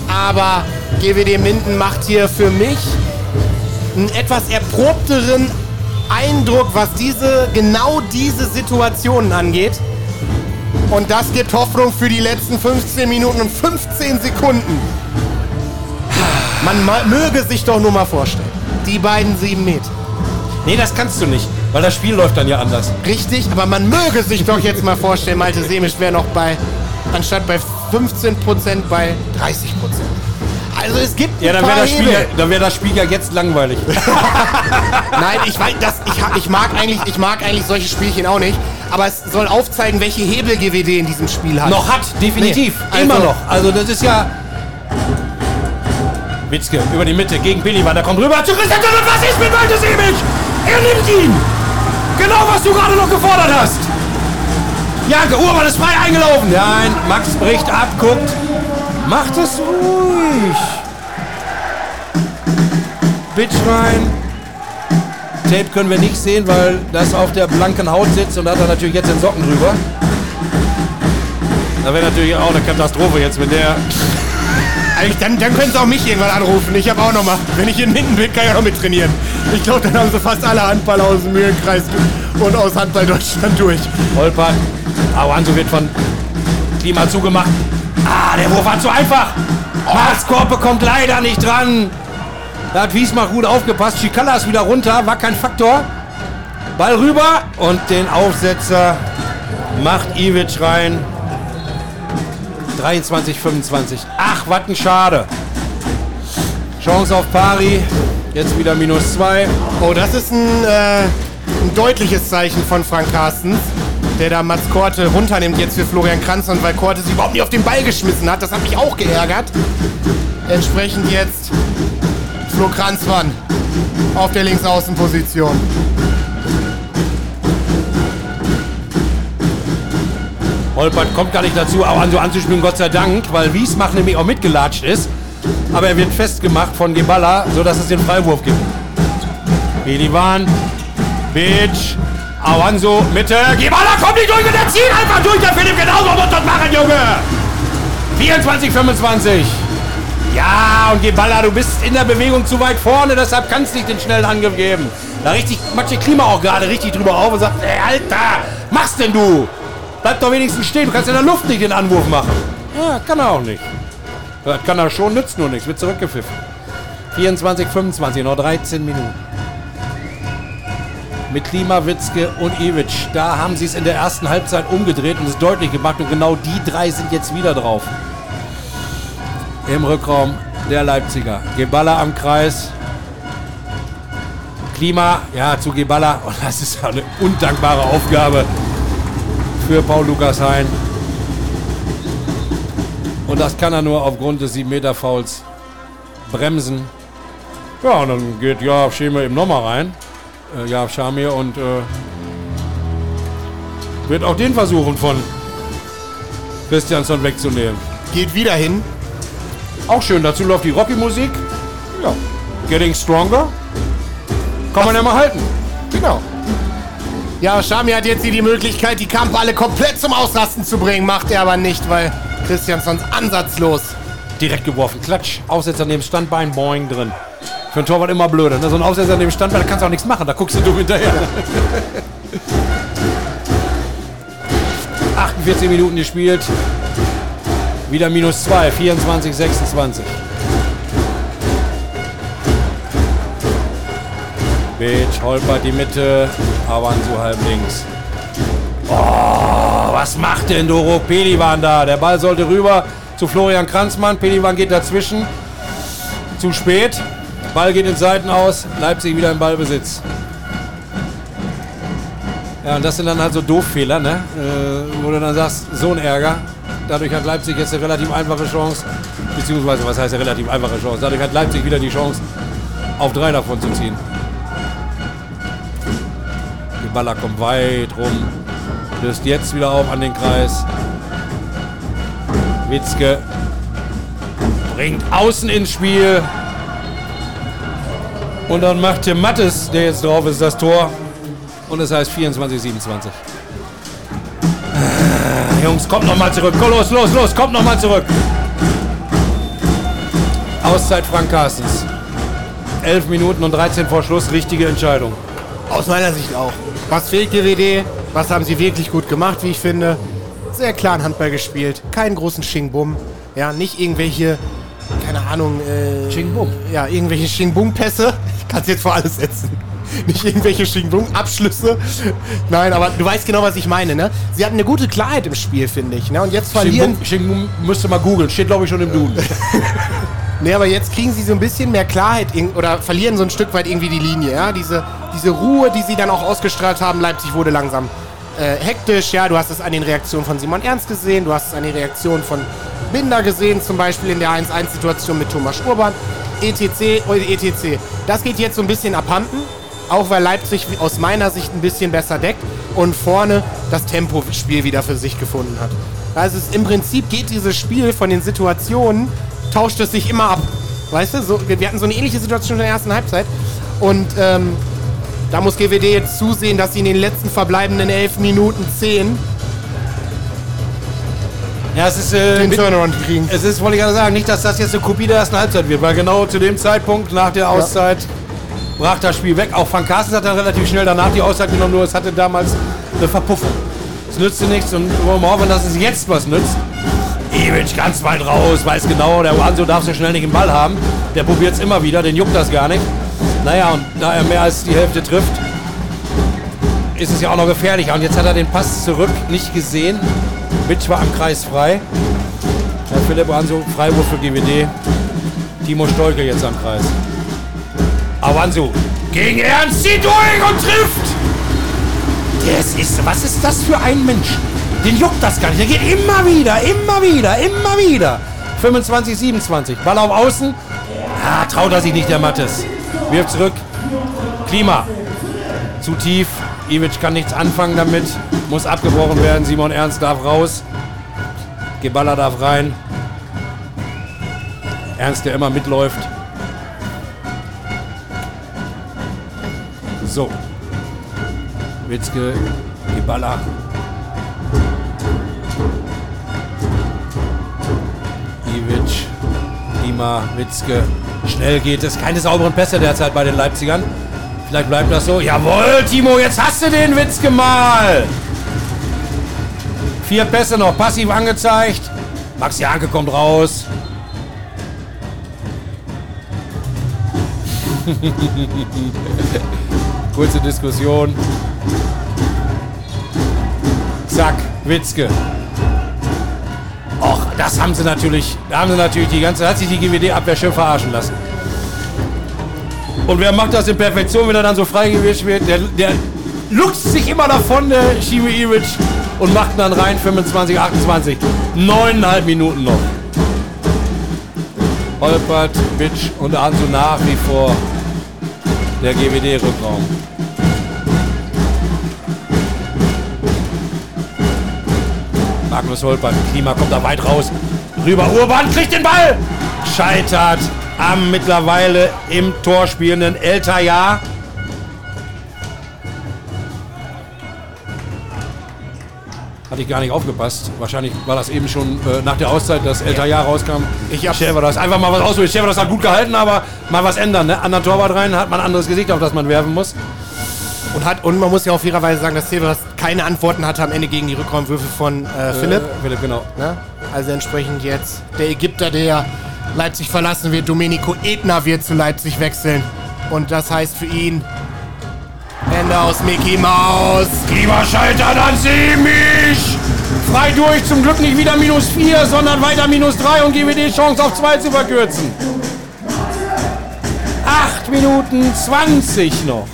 Aber GWD Minden macht hier für mich einen etwas erprobteren Eindruck, was diese, genau diese Situationen angeht. Und das gibt Hoffnung für die letzten 15 Minuten und 15 Sekunden. Man ma- möge sich doch nur mal vorstellen. Die beiden sieben Meter. Nee, das kannst du nicht, weil das Spiel läuft dann ja anders. Richtig, aber man möge sich doch jetzt mal vorstellen, Malte Semisch wäre noch bei anstatt bei 15% bei 30%. Also es gibt Ja, dann wäre das, Spiel dann wär das Spiel ja jetzt langweilig. Nein, ich weiß, das, ich, ich mag eigentlich, ich mag eigentlich solche Spielchen auch nicht. Aber es soll aufzeigen, welche Hebel GWD in diesem Spiel hat. noch hat, definitiv. Nee, Immer also- noch. Also das ist ja... Witzke über die Mitte gegen Pelivan. Der kommt rüber zu Christian und was ist mit Walter Simic? Er nimmt ihn. Genau, was du gerade noch gefordert hast. Janke, Urban ist frei eingelaufen. Nein, Max bricht ab, guckt. Macht es ruhig. Bitch rein. Tape können wir nicht sehen, weil das auf der blanken Haut sitzt und da hat er natürlich jetzt den Socken drüber. Da wäre natürlich auch eine Katastrophe jetzt, wenn der. Eigentlich, dann, dann können sie auch mich irgendwann anrufen. Ich habe auch noch mal, wenn ich in Minden bin, kann ich auch noch mit trainieren. Ich glaube, dann haben sie fast alle Handballer aus dem Mühlenkreis und aus Handball Deutschland durch. Holpert. Awanso wird von Klima zugemacht. Ah, der Wurf war zu einfach. Marskorpe kommt leider nicht dran. Da hat Wiesmach gut aufgepasst. Schikala ist wieder runter, war kein Faktor. Ball rüber und den Aufsetzer macht Ivic rein. 23, 25. Ach, was ein Schade. Chance auf Pari. Jetzt wieder minus zwei. Oh, das ist ein, äh, ein deutliches Zeichen von Frank Carstens, der da Mats Korte runternimmt jetzt für Florian Kranz und weil Korte sich überhaupt nicht auf den Ball geschmissen hat. Das hat mich auch geärgert. Entsprechend jetzt Flo Kranzmann auf der Linksaußenposition. Holpert kommt gar nicht dazu, auch an so anzuspielen, Gott sei Dank, weil Wiesmach nämlich auch mitgelatscht ist. Aber er wird festgemacht von Geballa, sodass es den Freiwurf gibt. Belivan, Bitch, Awanso, Mitte, Geballa kommt nicht durch und er zieht einfach durch, der Philipp genauso muss das machen, Junge! 24, 25. Ja, und Geballa, du bist in der Bewegung zu weit vorne, deshalb kannst du nicht den schnellen Angriff geben. Da richtig, macht Klima auch gerade richtig drüber auf und sagt, ey, Alter, machst denn du? Bleib doch wenigstens stehen, du kannst in der Luft nicht den Anwurf machen. Ja, kann er auch nicht. Das kann er schon, nützt nur nichts, wird zurückgepfiffen. 24, 25, noch 13 Minuten. Mit Klima, Witzke und Ivic. Da haben sie es in der ersten Halbzeit umgedreht und es deutlich gemacht. Und genau die drei sind jetzt wieder drauf. Im Rückraum der Leipziger. Geballa am Kreis. Klima, ja, zu Geballa. Und das ist eine undankbare Aufgabe für Paul Lukas Hein. Und das kann er nur aufgrund des 7-Meter-Fouls bremsen. Ja, und dann geht ja Scheme eben nochmal rein. Äh, ja, Schamir und äh, wird auch den versuchen von Christiansson wegzunehmen. Geht wieder hin. Auch schön, dazu läuft die Rocky-Musik. Ja. Getting Stronger. Kann man ja mal halten. Genau. Ja, Schami hat jetzt hier die Möglichkeit, die Kampfballe komplett zum Ausrasten zu bringen. Macht er aber nicht, weil Christiansons ansatzlos. Direkt geworfen. Klatsch. Aussetzer neben Standbein. Boing drin. Für ein Torwart immer blöde. Ne? So ein Aussetzer neben Standbein, da kannst du auch nichts machen. Da guckst du dumm hinterher. 48 Minuten gespielt. Wieder minus 2. 24, 26. Bitch, Holpert die Mitte. Avanzu halb links. Oh, was macht denn Doro Pelivan da? Der Ball sollte rüber zu Florian Kranzmann. Pelivan geht dazwischen. Zu spät. Ball geht in Seiten aus. Leipzig wieder im Ballbesitz. Ja, und das sind dann halt so Dooffehler, ne? Äh, wo du dann sagst, so ein Ärger. Dadurch hat Leipzig jetzt eine relativ einfache Chance. Beziehungsweise, was heißt eine relativ einfache Chance? Dadurch hat Leipzig wieder die Chance, auf drei davon zu ziehen. Die Baller kommt weit rum. Löst jetzt wieder auf an den Kreis. Witzke bringt außen ins Spiel. Und dann macht Tim Mattes, der jetzt drauf ist, das Tor. Und es heißt 24, 27. Ah, Jungs, kommt noch mal zurück. Komm, los, los, los, kommt noch mal zurück. Auszeit Frank Carstens. 11 Minuten und 13 vor Schluss, richtige Entscheidung. Aus meiner Sicht auch. Was fehlt GWD? Was haben sie wirklich gut gemacht, wie ich finde? Sehr klaren Handball gespielt. Keinen großen Sching-Bum. Ja, nicht irgendwelche, keine Ahnung, äh, Ching-Bum. Ja, irgendwelche Sching-Bum-Pässe. Ich kann es jetzt vor alles setzen. nicht irgendwelche Schwingung-Abschlüsse. Nein, aber du weißt genau, was ich meine, ne? Sie hatten eine gute Klarheit im Spiel, finde ich, ne? Und jetzt verlieren... Shingun, Shingun müsste mal googeln, steht glaube ich schon im Duden. Nee, aber jetzt kriegen sie so ein bisschen mehr Klarheit oder verlieren so ein Stück weit irgendwie die Linie, ja? Diese, diese Ruhe, die sie dann auch ausgestrahlt haben, Leipzig wurde langsam äh, hektisch, ja? Du hast es an den Reaktionen von Simon Ernst gesehen, du hast es an den Reaktionen von Binder gesehen, zum Beispiel in der 1-1-Situation mit Thomas Urban, etc. oder etc. Das geht jetzt so ein bisschen abhanden, auch weil Leipzig aus meiner Sicht ein bisschen besser deckt und vorne das Tempospiel wieder für sich gefunden hat. Also es, im Prinzip geht dieses Spiel von den Situationen, tauscht es sich immer ab. Weißt du, so, wir, wir hatten so eine ähnliche Situation in der ersten Halbzeit und ähm, da muss GWD jetzt zusehen, dass sie in den letzten verbleibenden elf Minuten zehn Ja, es ist, äh, den Turnaround kriegen. es ist, wollte ich gerade sagen, nicht, dass das jetzt eine Kopie der ersten Halbzeit wird, weil genau zu dem Zeitpunkt nach der Auszeit brach das Spiel weg. Auch Van Carsten hat dann relativ schnell danach die Auszeit genommen, nur es hatte damals eine Verpuffung. Es nützte nichts und wollen wir hoffen, dass es jetzt was nützt. Ivic ganz weit raus, weiß genau, der Wanso darf so schnell nicht den Ball haben. Der probiert es immer wieder, den juckt das gar nicht. Naja, und da er mehr als die Hälfte trifft, ist es ja auch noch gefährlicher. Und jetzt hat er den Pass zurück nicht gesehen. Witsch war am Kreis frei. Herr Philipp Wanso, Freiwurf für GWD. Timo Stolke jetzt am Kreis. Awansu gegen Ernst zieht durch und trifft. Das ist, was ist das für ein Mensch? Den juckt das gar nicht. Der geht immer wieder, immer wieder, immer wieder. 25, 27. Ball auf Außen. Ah, traut er sich nicht, der Mattes. Wirft zurück. Klima. Zu tief. Ivic kann nichts anfangen damit. Muss abgebrochen werden. Simon Ernst darf raus. Geballa darf rein. Ernst, der immer mitläuft. So. Witzke, Geballa. Lima, Witzke. Schnell geht es. Keine sauberen Pässe derzeit bei den Leipzigern. Vielleicht bleibt das so. Jawohl, Timo, jetzt hast du den Witzke mal. Vier Pässe noch passiv angezeigt. Max Janke kommt raus. Kurze Diskussion. Zack, Witzke. Das haben sie natürlich, da haben sie natürlich die ganze, hat sich die GWD-Abwehr schön verarschen lassen. Und wer macht das in Perfektion, wenn er dann so freigewischt wird? Der, der luchst sich immer davon, der Shimi Iric, und macht dann rein 25, 28. Neuneinhalb Minuten noch. Holpert, Bitch und Ansu nach wie vor der GWD-Rückraum. Magnus Holpert, Klima kommt da weit raus. Rüber, Urban kriegt den Ball. Scheitert am mittlerweile im Tor spielenden Eltaja. Hatte ich gar nicht aufgepasst. Wahrscheinlich war das eben schon äh, nach der Auszeit, dass Eltaja rauskam. Ich hab's- Schäfer das einfach mal was ausprobieren. Schäfer das hat gut gehalten, aber mal was ändern. Ne? Anderen Torwart rein, hat man ein anderes Gesicht, auf das man werfen muss. Und, hat, und man muss ja auf fairerweise sagen, dass Silvers keine Antworten hatte am Ende gegen die Rückraumwürfe von äh, Philipp. Äh, Philipp, genau. Ne? Also entsprechend jetzt der Ägypter, der Leipzig verlassen wird, Domenico Ebner wird zu Leipzig wechseln. Und das heißt für ihn Ende aus Mickey Maus. Klima scheitert an Semisch. Frei durch, zum Glück nicht wieder minus 4, sondern weiter minus 3 und gebe die Chance auf 2 zu verkürzen. 8 Minuten 20 noch.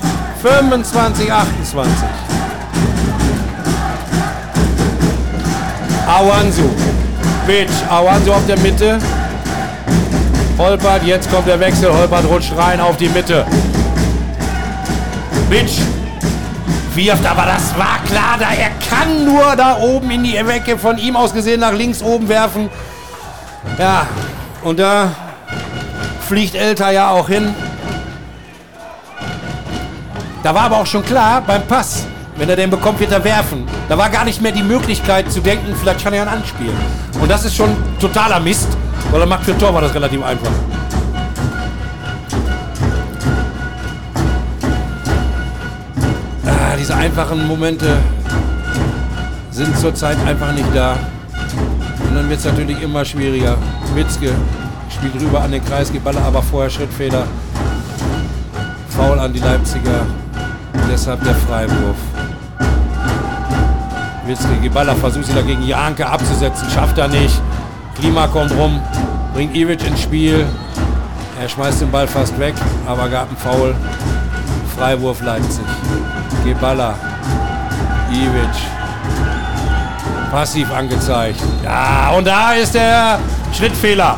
25, 28. Awansu. Bitch. Awansu auf der Mitte. Holpert, jetzt kommt der Wechsel. Holpert rutscht rein auf die Mitte. Bitch wirft, aber das war klar, da er kann nur da oben in die Ecke von ihm aus gesehen nach links oben werfen. Ja, und da fliegt Elter ja auch hin. Da war aber auch schon klar, beim Pass, wenn er den bekommt, wird er werfen. Da war gar nicht mehr die Möglichkeit zu denken, vielleicht kann er ihn anspielen. Und das ist schon totaler Mist, weil er macht für Tor war das relativ einfach. Ah, diese einfachen Momente sind zurzeit einfach nicht da. Und dann wird es natürlich immer schwieriger. Witzke spielt rüber an den Kreis, Baller aber vorher Schrittfehler. Foul an die Leipziger. Deshalb der Freiwurf. Witzke Geballa versucht sie dagegen Janke abzusetzen, schafft er nicht. Klima kommt rum, bringt Ivic ins Spiel. Er schmeißt den Ball fast weg, aber gab einen Foul. Freiwurf Leipzig. Geballa. Ivic. Passiv angezeigt. Ja, und da ist der Schrittfehler.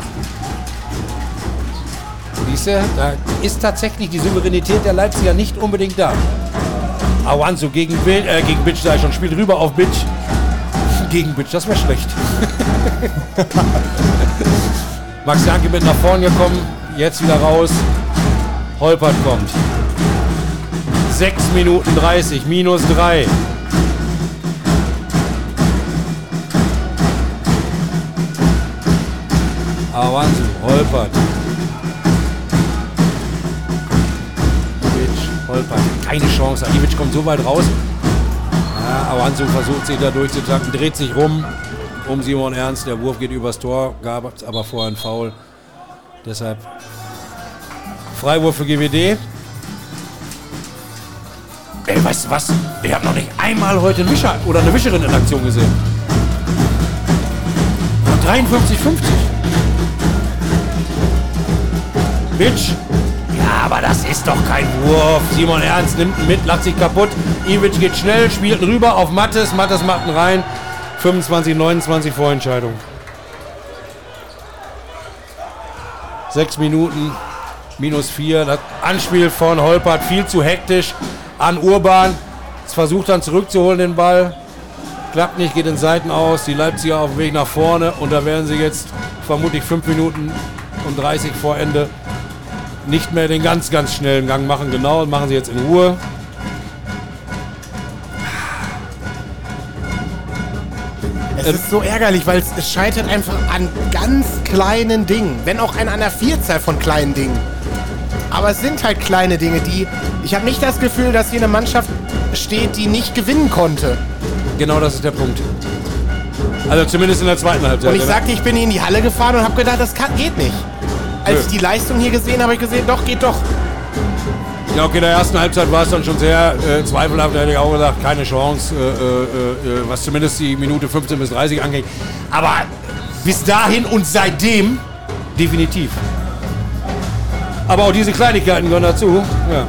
Siehst du, da ist tatsächlich die Souveränität der Leipziger nicht unbedingt da. Awanzo gegen, Bil äh, gegen Bitch, da schon, spielt rüber auf Bitch. Gegen Bitch, das wäre schlecht. Max Janke mit nach vorne gekommen, jetzt wieder raus. Holpert kommt. 6 Minuten 30, minus 3. Awanzu, Holpert. Ivic, Holpert, keine Chance. Ivic kommt so weit raus. Ja, Awanzu versucht sich da durchzutanken, dreht sich rum um Simon Ernst. Der Wurf geht übers Tor, gab es aber vorher einen Foul. Deshalb Freiwurf für GWD. Ey, weißt du was? Ich habe noch nicht einmal heute einen Wischer oder eine Wischerin in Aktion gesehen. 53,50. Bitch. Aber das ist doch kein Wurf. Simon Ernst nimmt ihn mit, lacht sich kaputt. Ivic geht schnell, spielt rüber auf Mattes. Mattes macht ihn rein. 25, 29 Vorentscheidung. Sechs Minuten, minus vier. Das Anspiel von Holpert viel zu hektisch an Urban. Es versucht dann zurückzuholen den Ball. Klappt nicht, geht in Seiten aus. Die Leipziger auf dem Weg nach vorne. Und da werden sie jetzt vermutlich fünf Minuten und 30 vor Ende nicht mehr den ganz, ganz schnellen Gang machen. Genau, machen sie jetzt in Ruhe. Es ist so ärgerlich, weil es, es scheitert einfach an ganz kleinen Dingen. Wenn auch an einer Vielzahl von kleinen Dingen. Aber es sind halt kleine Dinge, die. Ich habe nicht das Gefühl, dass hier eine Mannschaft steht, die nicht gewinnen konnte. Genau das ist der Punkt. Also zumindest in der zweiten Halbzeit. Und ich sagte, ich bin in die Halle gefahren und habe gedacht, das kann, geht nicht. Als ich die Leistung hier gesehen habe, habe ich gesehen, doch, geht doch. Ja, okay, in der ersten Halbzeit war es dann schon sehr äh, zweifelhaft. Da hätte ich auch gesagt, keine Chance, äh, äh, äh, was zumindest die Minute 15 bis 30 angeht. Aber bis dahin und seitdem definitiv. Aber auch diese Kleinigkeiten gehören dazu. Ja.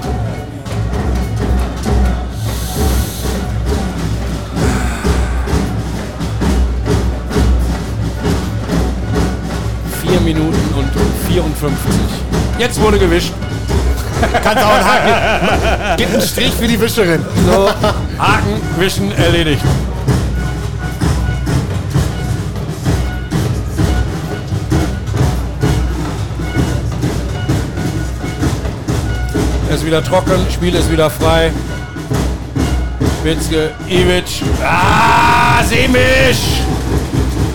Vier Minuten 54. Jetzt wurde gewischt. Kannst auch einen Haken. Gib einen Strich für die Wischerin. So, Haken, Wischen, erledigt. Es ist wieder trocken, Spiel ist wieder frei. Witzke, Ivic. Ah, Semisch!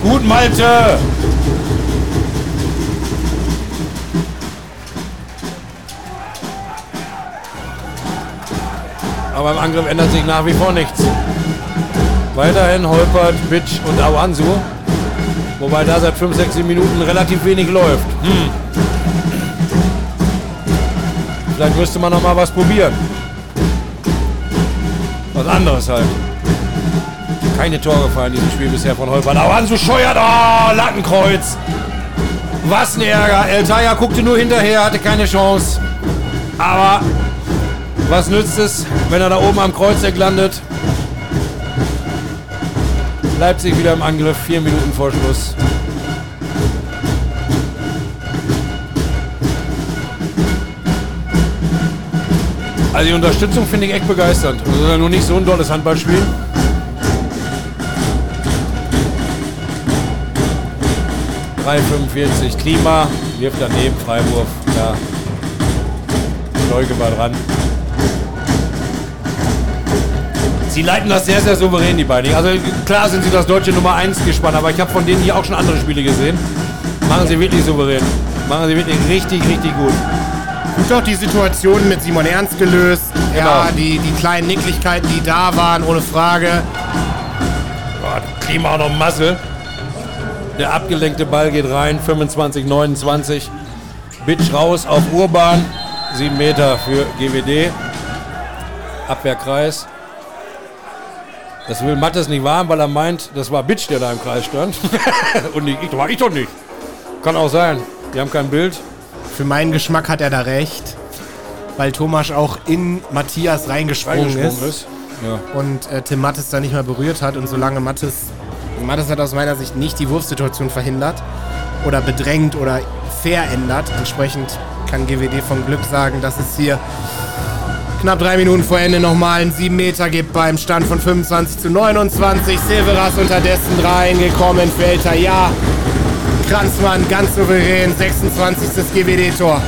Gut, Malte! Aber im Angriff ändert sich nach wie vor nichts. Weiterhin Holpert, Bitsch und Awansu. Wobei da seit 5, 6 Minuten relativ wenig läuft. Hm. Vielleicht müsste man noch mal was probieren. Was anderes halt. Keine Tore gefallen in diesem Spiel bisher von Holpert. Awansu scheuert. Oh, Lattenkreuz. Was ein Ärger. Eltaya guckte nur hinterher, hatte keine Chance. Aber was nützt es, wenn er da oben am Kreuzeck landet? Leipzig wieder im Angriff, vier Minuten vor Schluss. Also die Unterstützung finde ich echt begeisternd. Also nur nicht so ein tolles Handballspiel. Drei 45 Klima, wirft daneben, Freiwurf, ja. Stolke war dran. Sie leiten das sehr, sehr souverän, die beiden. Also klar sind sie das deutsche Nummer 1 gespannt, aber ich habe von denen hier auch schon andere Spiele gesehen. Machen sie wirklich souverän. Machen sie wirklich richtig, richtig gut. Gut auch die Situation mit Simon Ernst gelöst. Ja, Genau. die, die kleinen Nicklichkeiten, die da waren, ohne Frage. Gott, Klima noch Masse. Der abgelenkte Ball geht rein, 25, 29. Bitch raus auf Urban, 7 Meter für GWD. Abwehrkreis. Das will Mattes nicht wahren, weil er meint, das war Bitch, der da im Kreis stand. Und ich, war ich doch nicht. Kann auch sein. Die haben kein Bild. Für meinen Geschmack hat er da recht. Weil Thomas auch in Matthias reingesprungen, Reingesprungen ist. ist. Ja. und äh, Tim Mattes da nicht mehr berührt hat. Und solange Mattes, Mattes hat aus meiner Sicht nicht die Wurfsituation verhindert oder bedrängt oder verändert. Entsprechend kann GWD vom Glück sagen, dass es hier knapp drei Minuten vor Ende nochmal einen 7 Meter gibt beim Stand von 25 zu 29. Silveras unterdessen reingekommen für Elter Ja. Kranzmann ganz souverän, 26. GWD-Tor.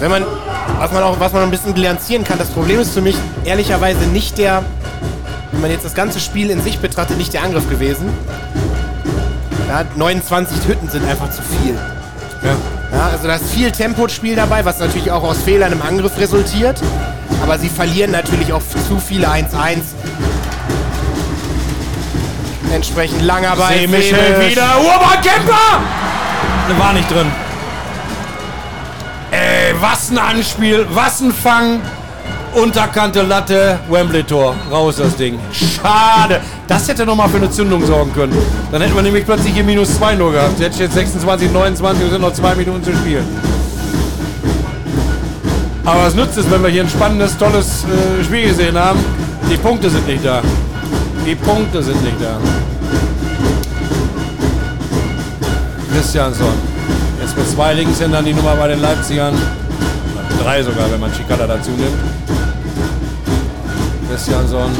Wenn man, was man auch, was man ein bisschen bilanzieren kann, das Problem ist für mich ehrlicherweise nicht der, wenn man jetzt das ganze Spiel in sich betrachtet, nicht der Angriff gewesen. Ja, 29 Hütten sind einfach zu viel. Ja. Ja, also da ist viel Tempospiel dabei, was natürlich auch aus Fehlern im Angriff resultiert. Aber sie verlieren natürlich auch zu viele 1-1. Entsprechend langer Ball. Seh Michel Fäbisch. wieder. Urban Kemper! War nicht drin. Ey, was ein Anspiel, was ein Fang. Unterkante Latte, Wembley-Tor. Raus das Ding. Schade. Das hätte nochmal für eine Zündung sorgen können. Dann hätten wir nämlich plötzlich hier minus 2 nur gehabt. Jetzt steht 26, 29 und sind noch zwei Minuten zu spielen. Aber was nützt es, wenn wir hier ein spannendes, tolles äh, Spiel gesehen haben? Die Punkte sind nicht da. Die Punkte sind nicht da. Christiansson. Jetzt mit zwei Linkshändern die Nummer bei den Leipzigern. Drei sogar, wenn man Chicala dazu nimmt. Christiansson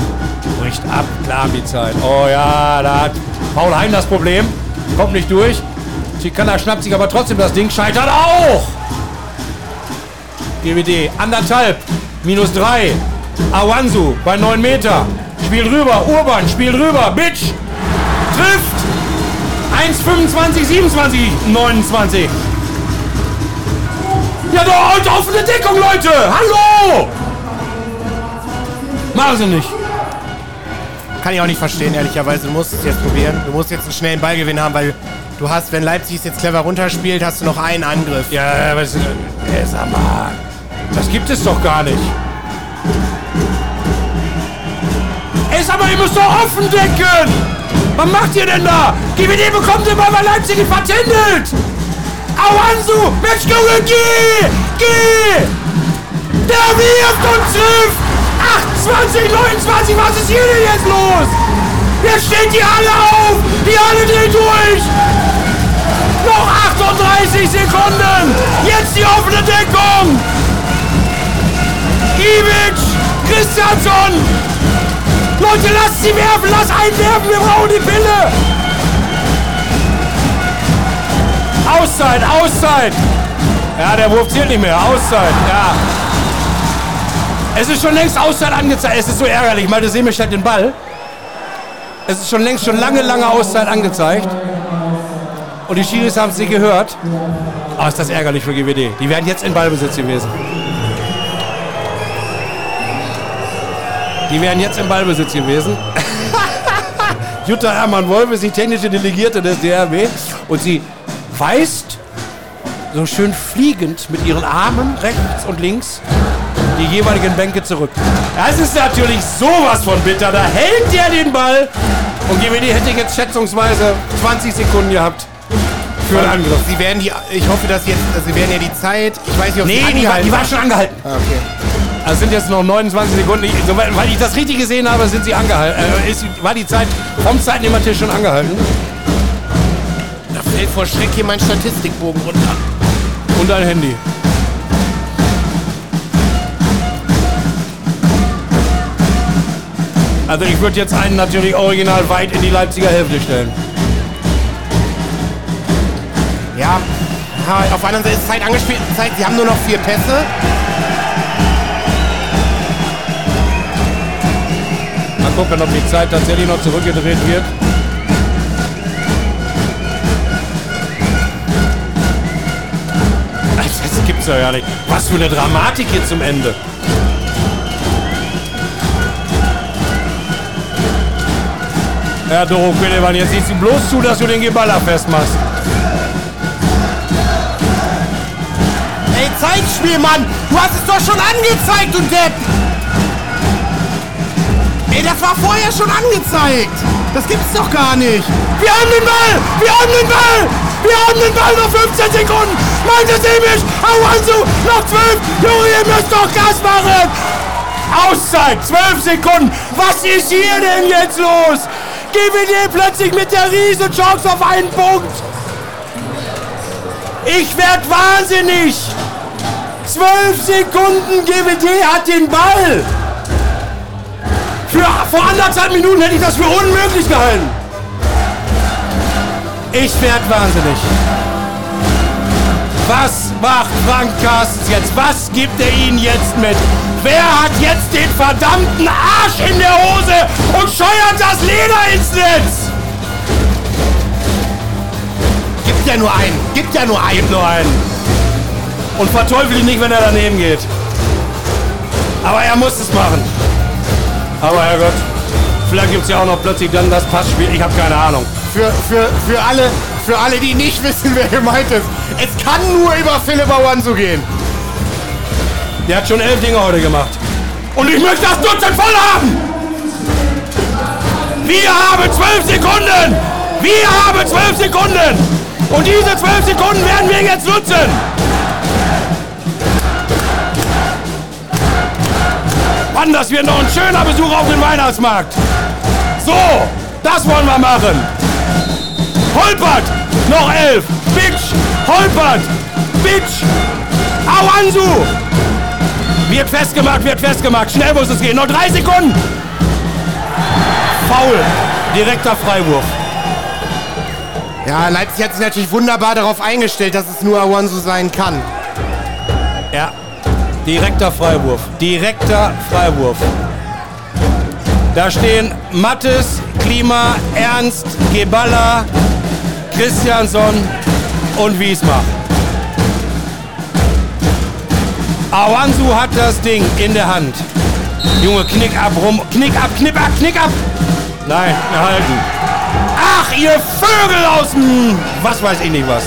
bricht ab. Klar, die Zeit. Oh ja, da hat Paul Hein das Problem. Kommt nicht durch. Chicala schnappt sich aber trotzdem das Ding. Scheitert auch. GWD. Anderthalb. Minus drei. Awansu bei 9 Meter. Spiel rüber. Urban. Spiel rüber. Bitch. Trifft. 1,25, 27, 29. Ja, doch, und offene Deckung, Leute! Hallo! Machen sie nicht. Kann ich auch nicht verstehen, ehrlicherweise. Du musst es jetzt probieren. Du musst jetzt einen schnellen Ballgewinn haben, weil du hast, wenn Leipzig es jetzt clever runterspielt, hast du noch einen Angriff. Ja, was ist äh, sag mal. Das gibt es doch gar nicht. Ey, sag mal, ihr müsst doch offen decken! Was macht ihr denn da? GWD bekommt immer bei Leipzig vertändelt! Awansu! Mensch, Junge, geh! Geh! Der wirft und trifft! 28, 29, was ist hier denn jetzt los? Jetzt stehen die alle auf! Die alle drehen durch! Noch 38 Sekunden! Jetzt die offene Deckung! Ivic! Christiansson! Leute, lasst sie werfen! Lass einwerfen! Wir brauchen die Pille! Auszeit! Auszeit! Ja, der Wurf zählt nicht mehr. Auszeit, ja. Es ist schon längst Auszeit angezeigt. Es ist so ärgerlich. Malte Semisch hat den Ball. Es ist schon längst schon lange, lange Auszeit angezeigt. Und die Schiris haben es nicht gehört. Aber ist das ärgerlich für GWD. Die wären jetzt in Ballbesitz gewesen. Die wären jetzt im Ballbesitz gewesen. Jutta Hermann-Wolf ist die technische Delegierte des DRB. Und sie weist so schön fliegend mit ihren Armen rechts und links die jeweiligen Bänke zurück. Das ist natürlich sowas von bitter. Da hält der den Ball. Und GWD hätte jetzt schätzungsweise 20 Sekunden gehabt für einen Angriff. Sie werden die, ich hoffe, dass jetzt, Sie werden ja die Zeit, ich weiß nicht, ob Nee, Sie die war, die war schon angehalten. Ah, okay. Also sind jetzt noch 29 Sekunden. Ich, soweit- weil ich das richtig gesehen habe, sind sie angehalten. Äh, ist, war die Zeit vom Zeitnehmertisch schon angehalten. Da fällt vor Schreck hier mein Statistikbogen runter. Und ein Handy. Also ich würde jetzt einen natürlich original weit in die Leipziger Hälfte stellen. Ja, ja, auf der anderen Seite ist Zeit angespielt. Zeit, Sie haben nur noch vier Pässe. Mal gucken, ob die Zeit tatsächlich noch zurückgedreht wird. Das gibt's ja gar nicht. Was für eine Dramatik hier zum Ende. Ja, Doro Quillemann, jetzt siehst du bloß zu, dass du den Geballer festmachst. Ey, Zeitspiel, Mann! Du hast es doch schon angezeigt, du Depp! Ey, das war vorher schon angezeigt! Das gibt's doch gar nicht! Wir haben den Ball! Wir haben den Ball! Wir haben den Ball noch 15 Sekunden! Malte Semisch! Awansu! Noch 12! Junge, ihr müsst doch Gas machen! Auszeit! 12 Sekunden! Was ist hier denn jetzt los? GWD plötzlich mit der riesen Chance auf einen Punkt! Ich werd wahnsinnig! 12 Sekunden GWD hat den Ball! Für, vor anderthalb Minuten hätte ich das für unmöglich gehalten. Ich werd wahnsinnig. Was macht Frank Carstens jetzt? Was gibt er ihnen jetzt mit? Wer hat jetzt den verdammten Arsch in der Hose und scheuert das Leder ins Netz? Gibt ja nur einen! Gibt ja nur einen! Gibt nur einen. Und verteufel ihn nicht, wenn er daneben geht. Aber er muss es machen. Aber Herrgott, vielleicht gibt es ja auch noch plötzlich dann das Passspiel. Ich habe keine Ahnung. Für, für, für, alle, für alle, die nicht wissen, wer gemeint ist. Es kann nur über Philipp Awansu gehen. Der hat schon elf Dinge heute gemacht. Und ich möchte das Dutzend voll haben! Wir haben zwölf Sekunden! Wir haben zwölf Sekunden! Und diese zwölf Sekunden werden wir jetzt nutzen! Mann, das wird noch ein schöner Besuch auf dem Weihnachtsmarkt! So, das wollen wir machen! Holpert! Noch elf! Bitch! Holpert! Bitch! Awansu! Wird festgemacht, wird festgemacht. Schnell muss es gehen. Noch drei Sekunden. Foul. Direkter Freiwurf. Ja, Leipzig hat sich natürlich wunderbar darauf eingestellt, dass es nur Awansu sein kann. Ja. Direkter Freiwurf. Direkter Freiwurf. Da stehen Mattes, Klima, Ernst, Geballa, Christiansson und Wiesmar. Awansu hat das Ding in der Hand. Junge, knick ab, rum. Knick ab, knick ab, knick ab. Nein, erhalten. Ach, ihr Vögel aus dem... Was weiß ich nicht was.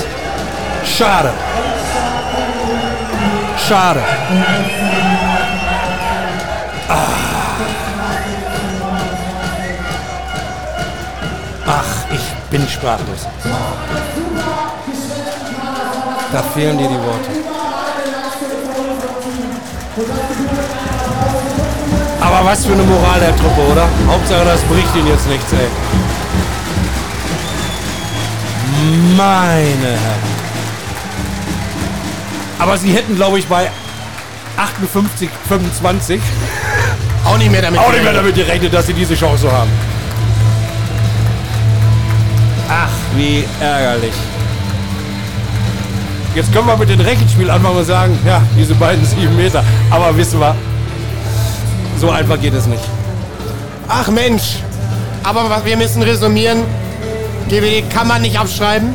Schade. Schade. Ah. Ach, ich bin sprachlos. Da fehlen dir die Worte. Aber was für eine Moral der Truppe, oder? Hauptsache, das bricht ihn jetzt nichts, ey. Meine Herren. Aber sie hätten, glaube ich, bei 58, 25 Auch nicht mehr damit. auch nicht mehr damit gerechnet, dass sie diese Chance haben. Ach, wie ärgerlich. Jetzt können wir mit dem Rechenspiel anfangen und sagen, ja, diese beiden sieben Meter. Aber wissen wir, so einfach geht es nicht. Ach Mensch. Aber wir müssen resümieren, GWD kann man nicht abschreiben.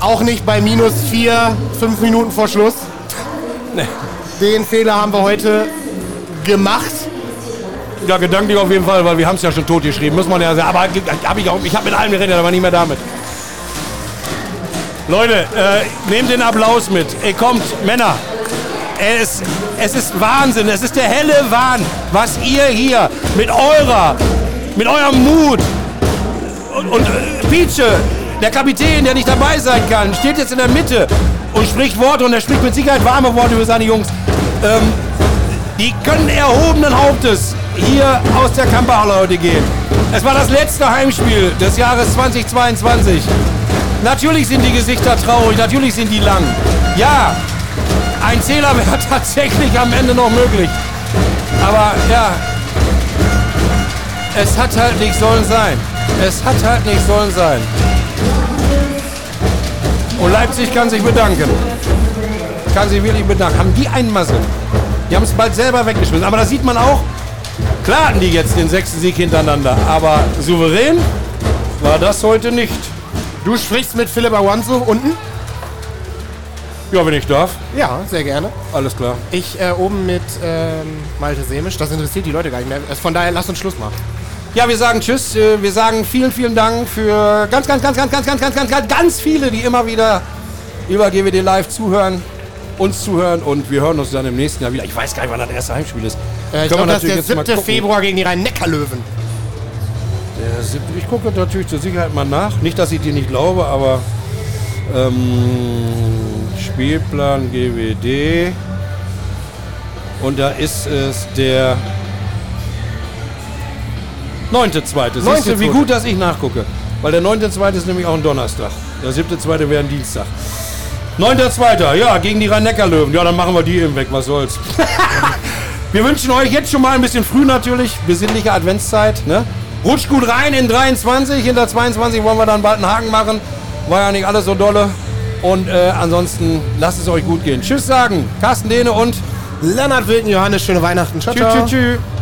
Auch nicht bei minus vier, fünf Minuten vor Schluss. Nee. Den Fehler haben wir heute gemacht. Ja, gedanklich auf jeden Fall, weil wir haben es ja schon totgeschrieben, muss man ja sagen. Aber hab ich, auch, ich habe mit allem geredet, aber nicht mehr damit. Leute, äh, nehmt den Applaus mit. Ey, kommt, Männer. Es, es ist Wahnsinn, es ist der helle Wahn, was ihr hier mit eurer, mit eurem Mut und, und äh, Pietsche, der Kapitän, der nicht dabei sein kann, steht jetzt in der Mitte und spricht Worte und er spricht mit Sicherheit warme Worte über seine Jungs. Ähm, die können erhobenen Hauptes hier aus der Kamperhalle heute gehen. Es war das letzte Heimspiel des Jahres 2022. Natürlich sind die Gesichter traurig, natürlich sind die lang. Ja, ein Zähler wäre tatsächlich am Ende noch möglich. Aber ja, es hat halt nicht sollen sein. Es hat halt nicht sollen sein. Und Leipzig kann sich bedanken. Kann sich wirklich bedanken. Haben die einen Masse? Die haben es bald selber weggeschmissen. Aber da sieht man auch, klar hatten die jetzt den sechsten Sieg hintereinander. Aber souverän war das heute nicht. Du sprichst mit Philipp Awansu unten? Ja, wenn ich darf. Ja, sehr gerne. Alles klar. Ich äh, oben mit ähm, Malte Semisch. Das interessiert die Leute gar nicht mehr. Also Von daher, lass uns Schluss machen. Ja, wir sagen Tschüss. Äh, Wir sagen vielen, vielen Dank für ganz, ganz, ganz, ganz, ganz, ganz, ganz, ganz, ganz, ganz viele, die immer wieder über GWD Live zuhören. uns zuhören und wir hören uns dann im nächsten Jahr wieder. Ich weiß gar nicht, wann das erste Heimspiel ist. Äh, ich glaube, das ist der jetzt mal 7. gucken. Februar gegen die Rhein-Neckar-Löwen. Ich gucke natürlich zur Sicherheit mal nach. Nicht, dass ich dir nicht glaube, aber ähm, Spielplan GWD. Und da ist es der 9.2. Siehst du, wie 9.2.. gut, dass ich nachgucke. Weil der 9.2. ist nämlich auch ein Donnerstag. Der 7.2. wäre ein Dienstag. 9.2. Ja, gegen die Rhein-Neckar-Löwen. Ja, dann machen wir die eben weg. Was soll's. Wir wünschen euch jetzt schon mal ein bisschen früh natürlich, besinnliche Adventszeit. Ne? Rutscht gut rein in 23, hinter 22 wollen wir dann bald einen Haken machen. War ja nicht alles so dolle. Und äh, ansonsten lasst es euch gut gehen. Tschüss sagen, Carsten Dehne und Lennart Wilken, Johannes, schöne Weihnachten. Ciao, tschüss, ciao. tschüss, tschüss.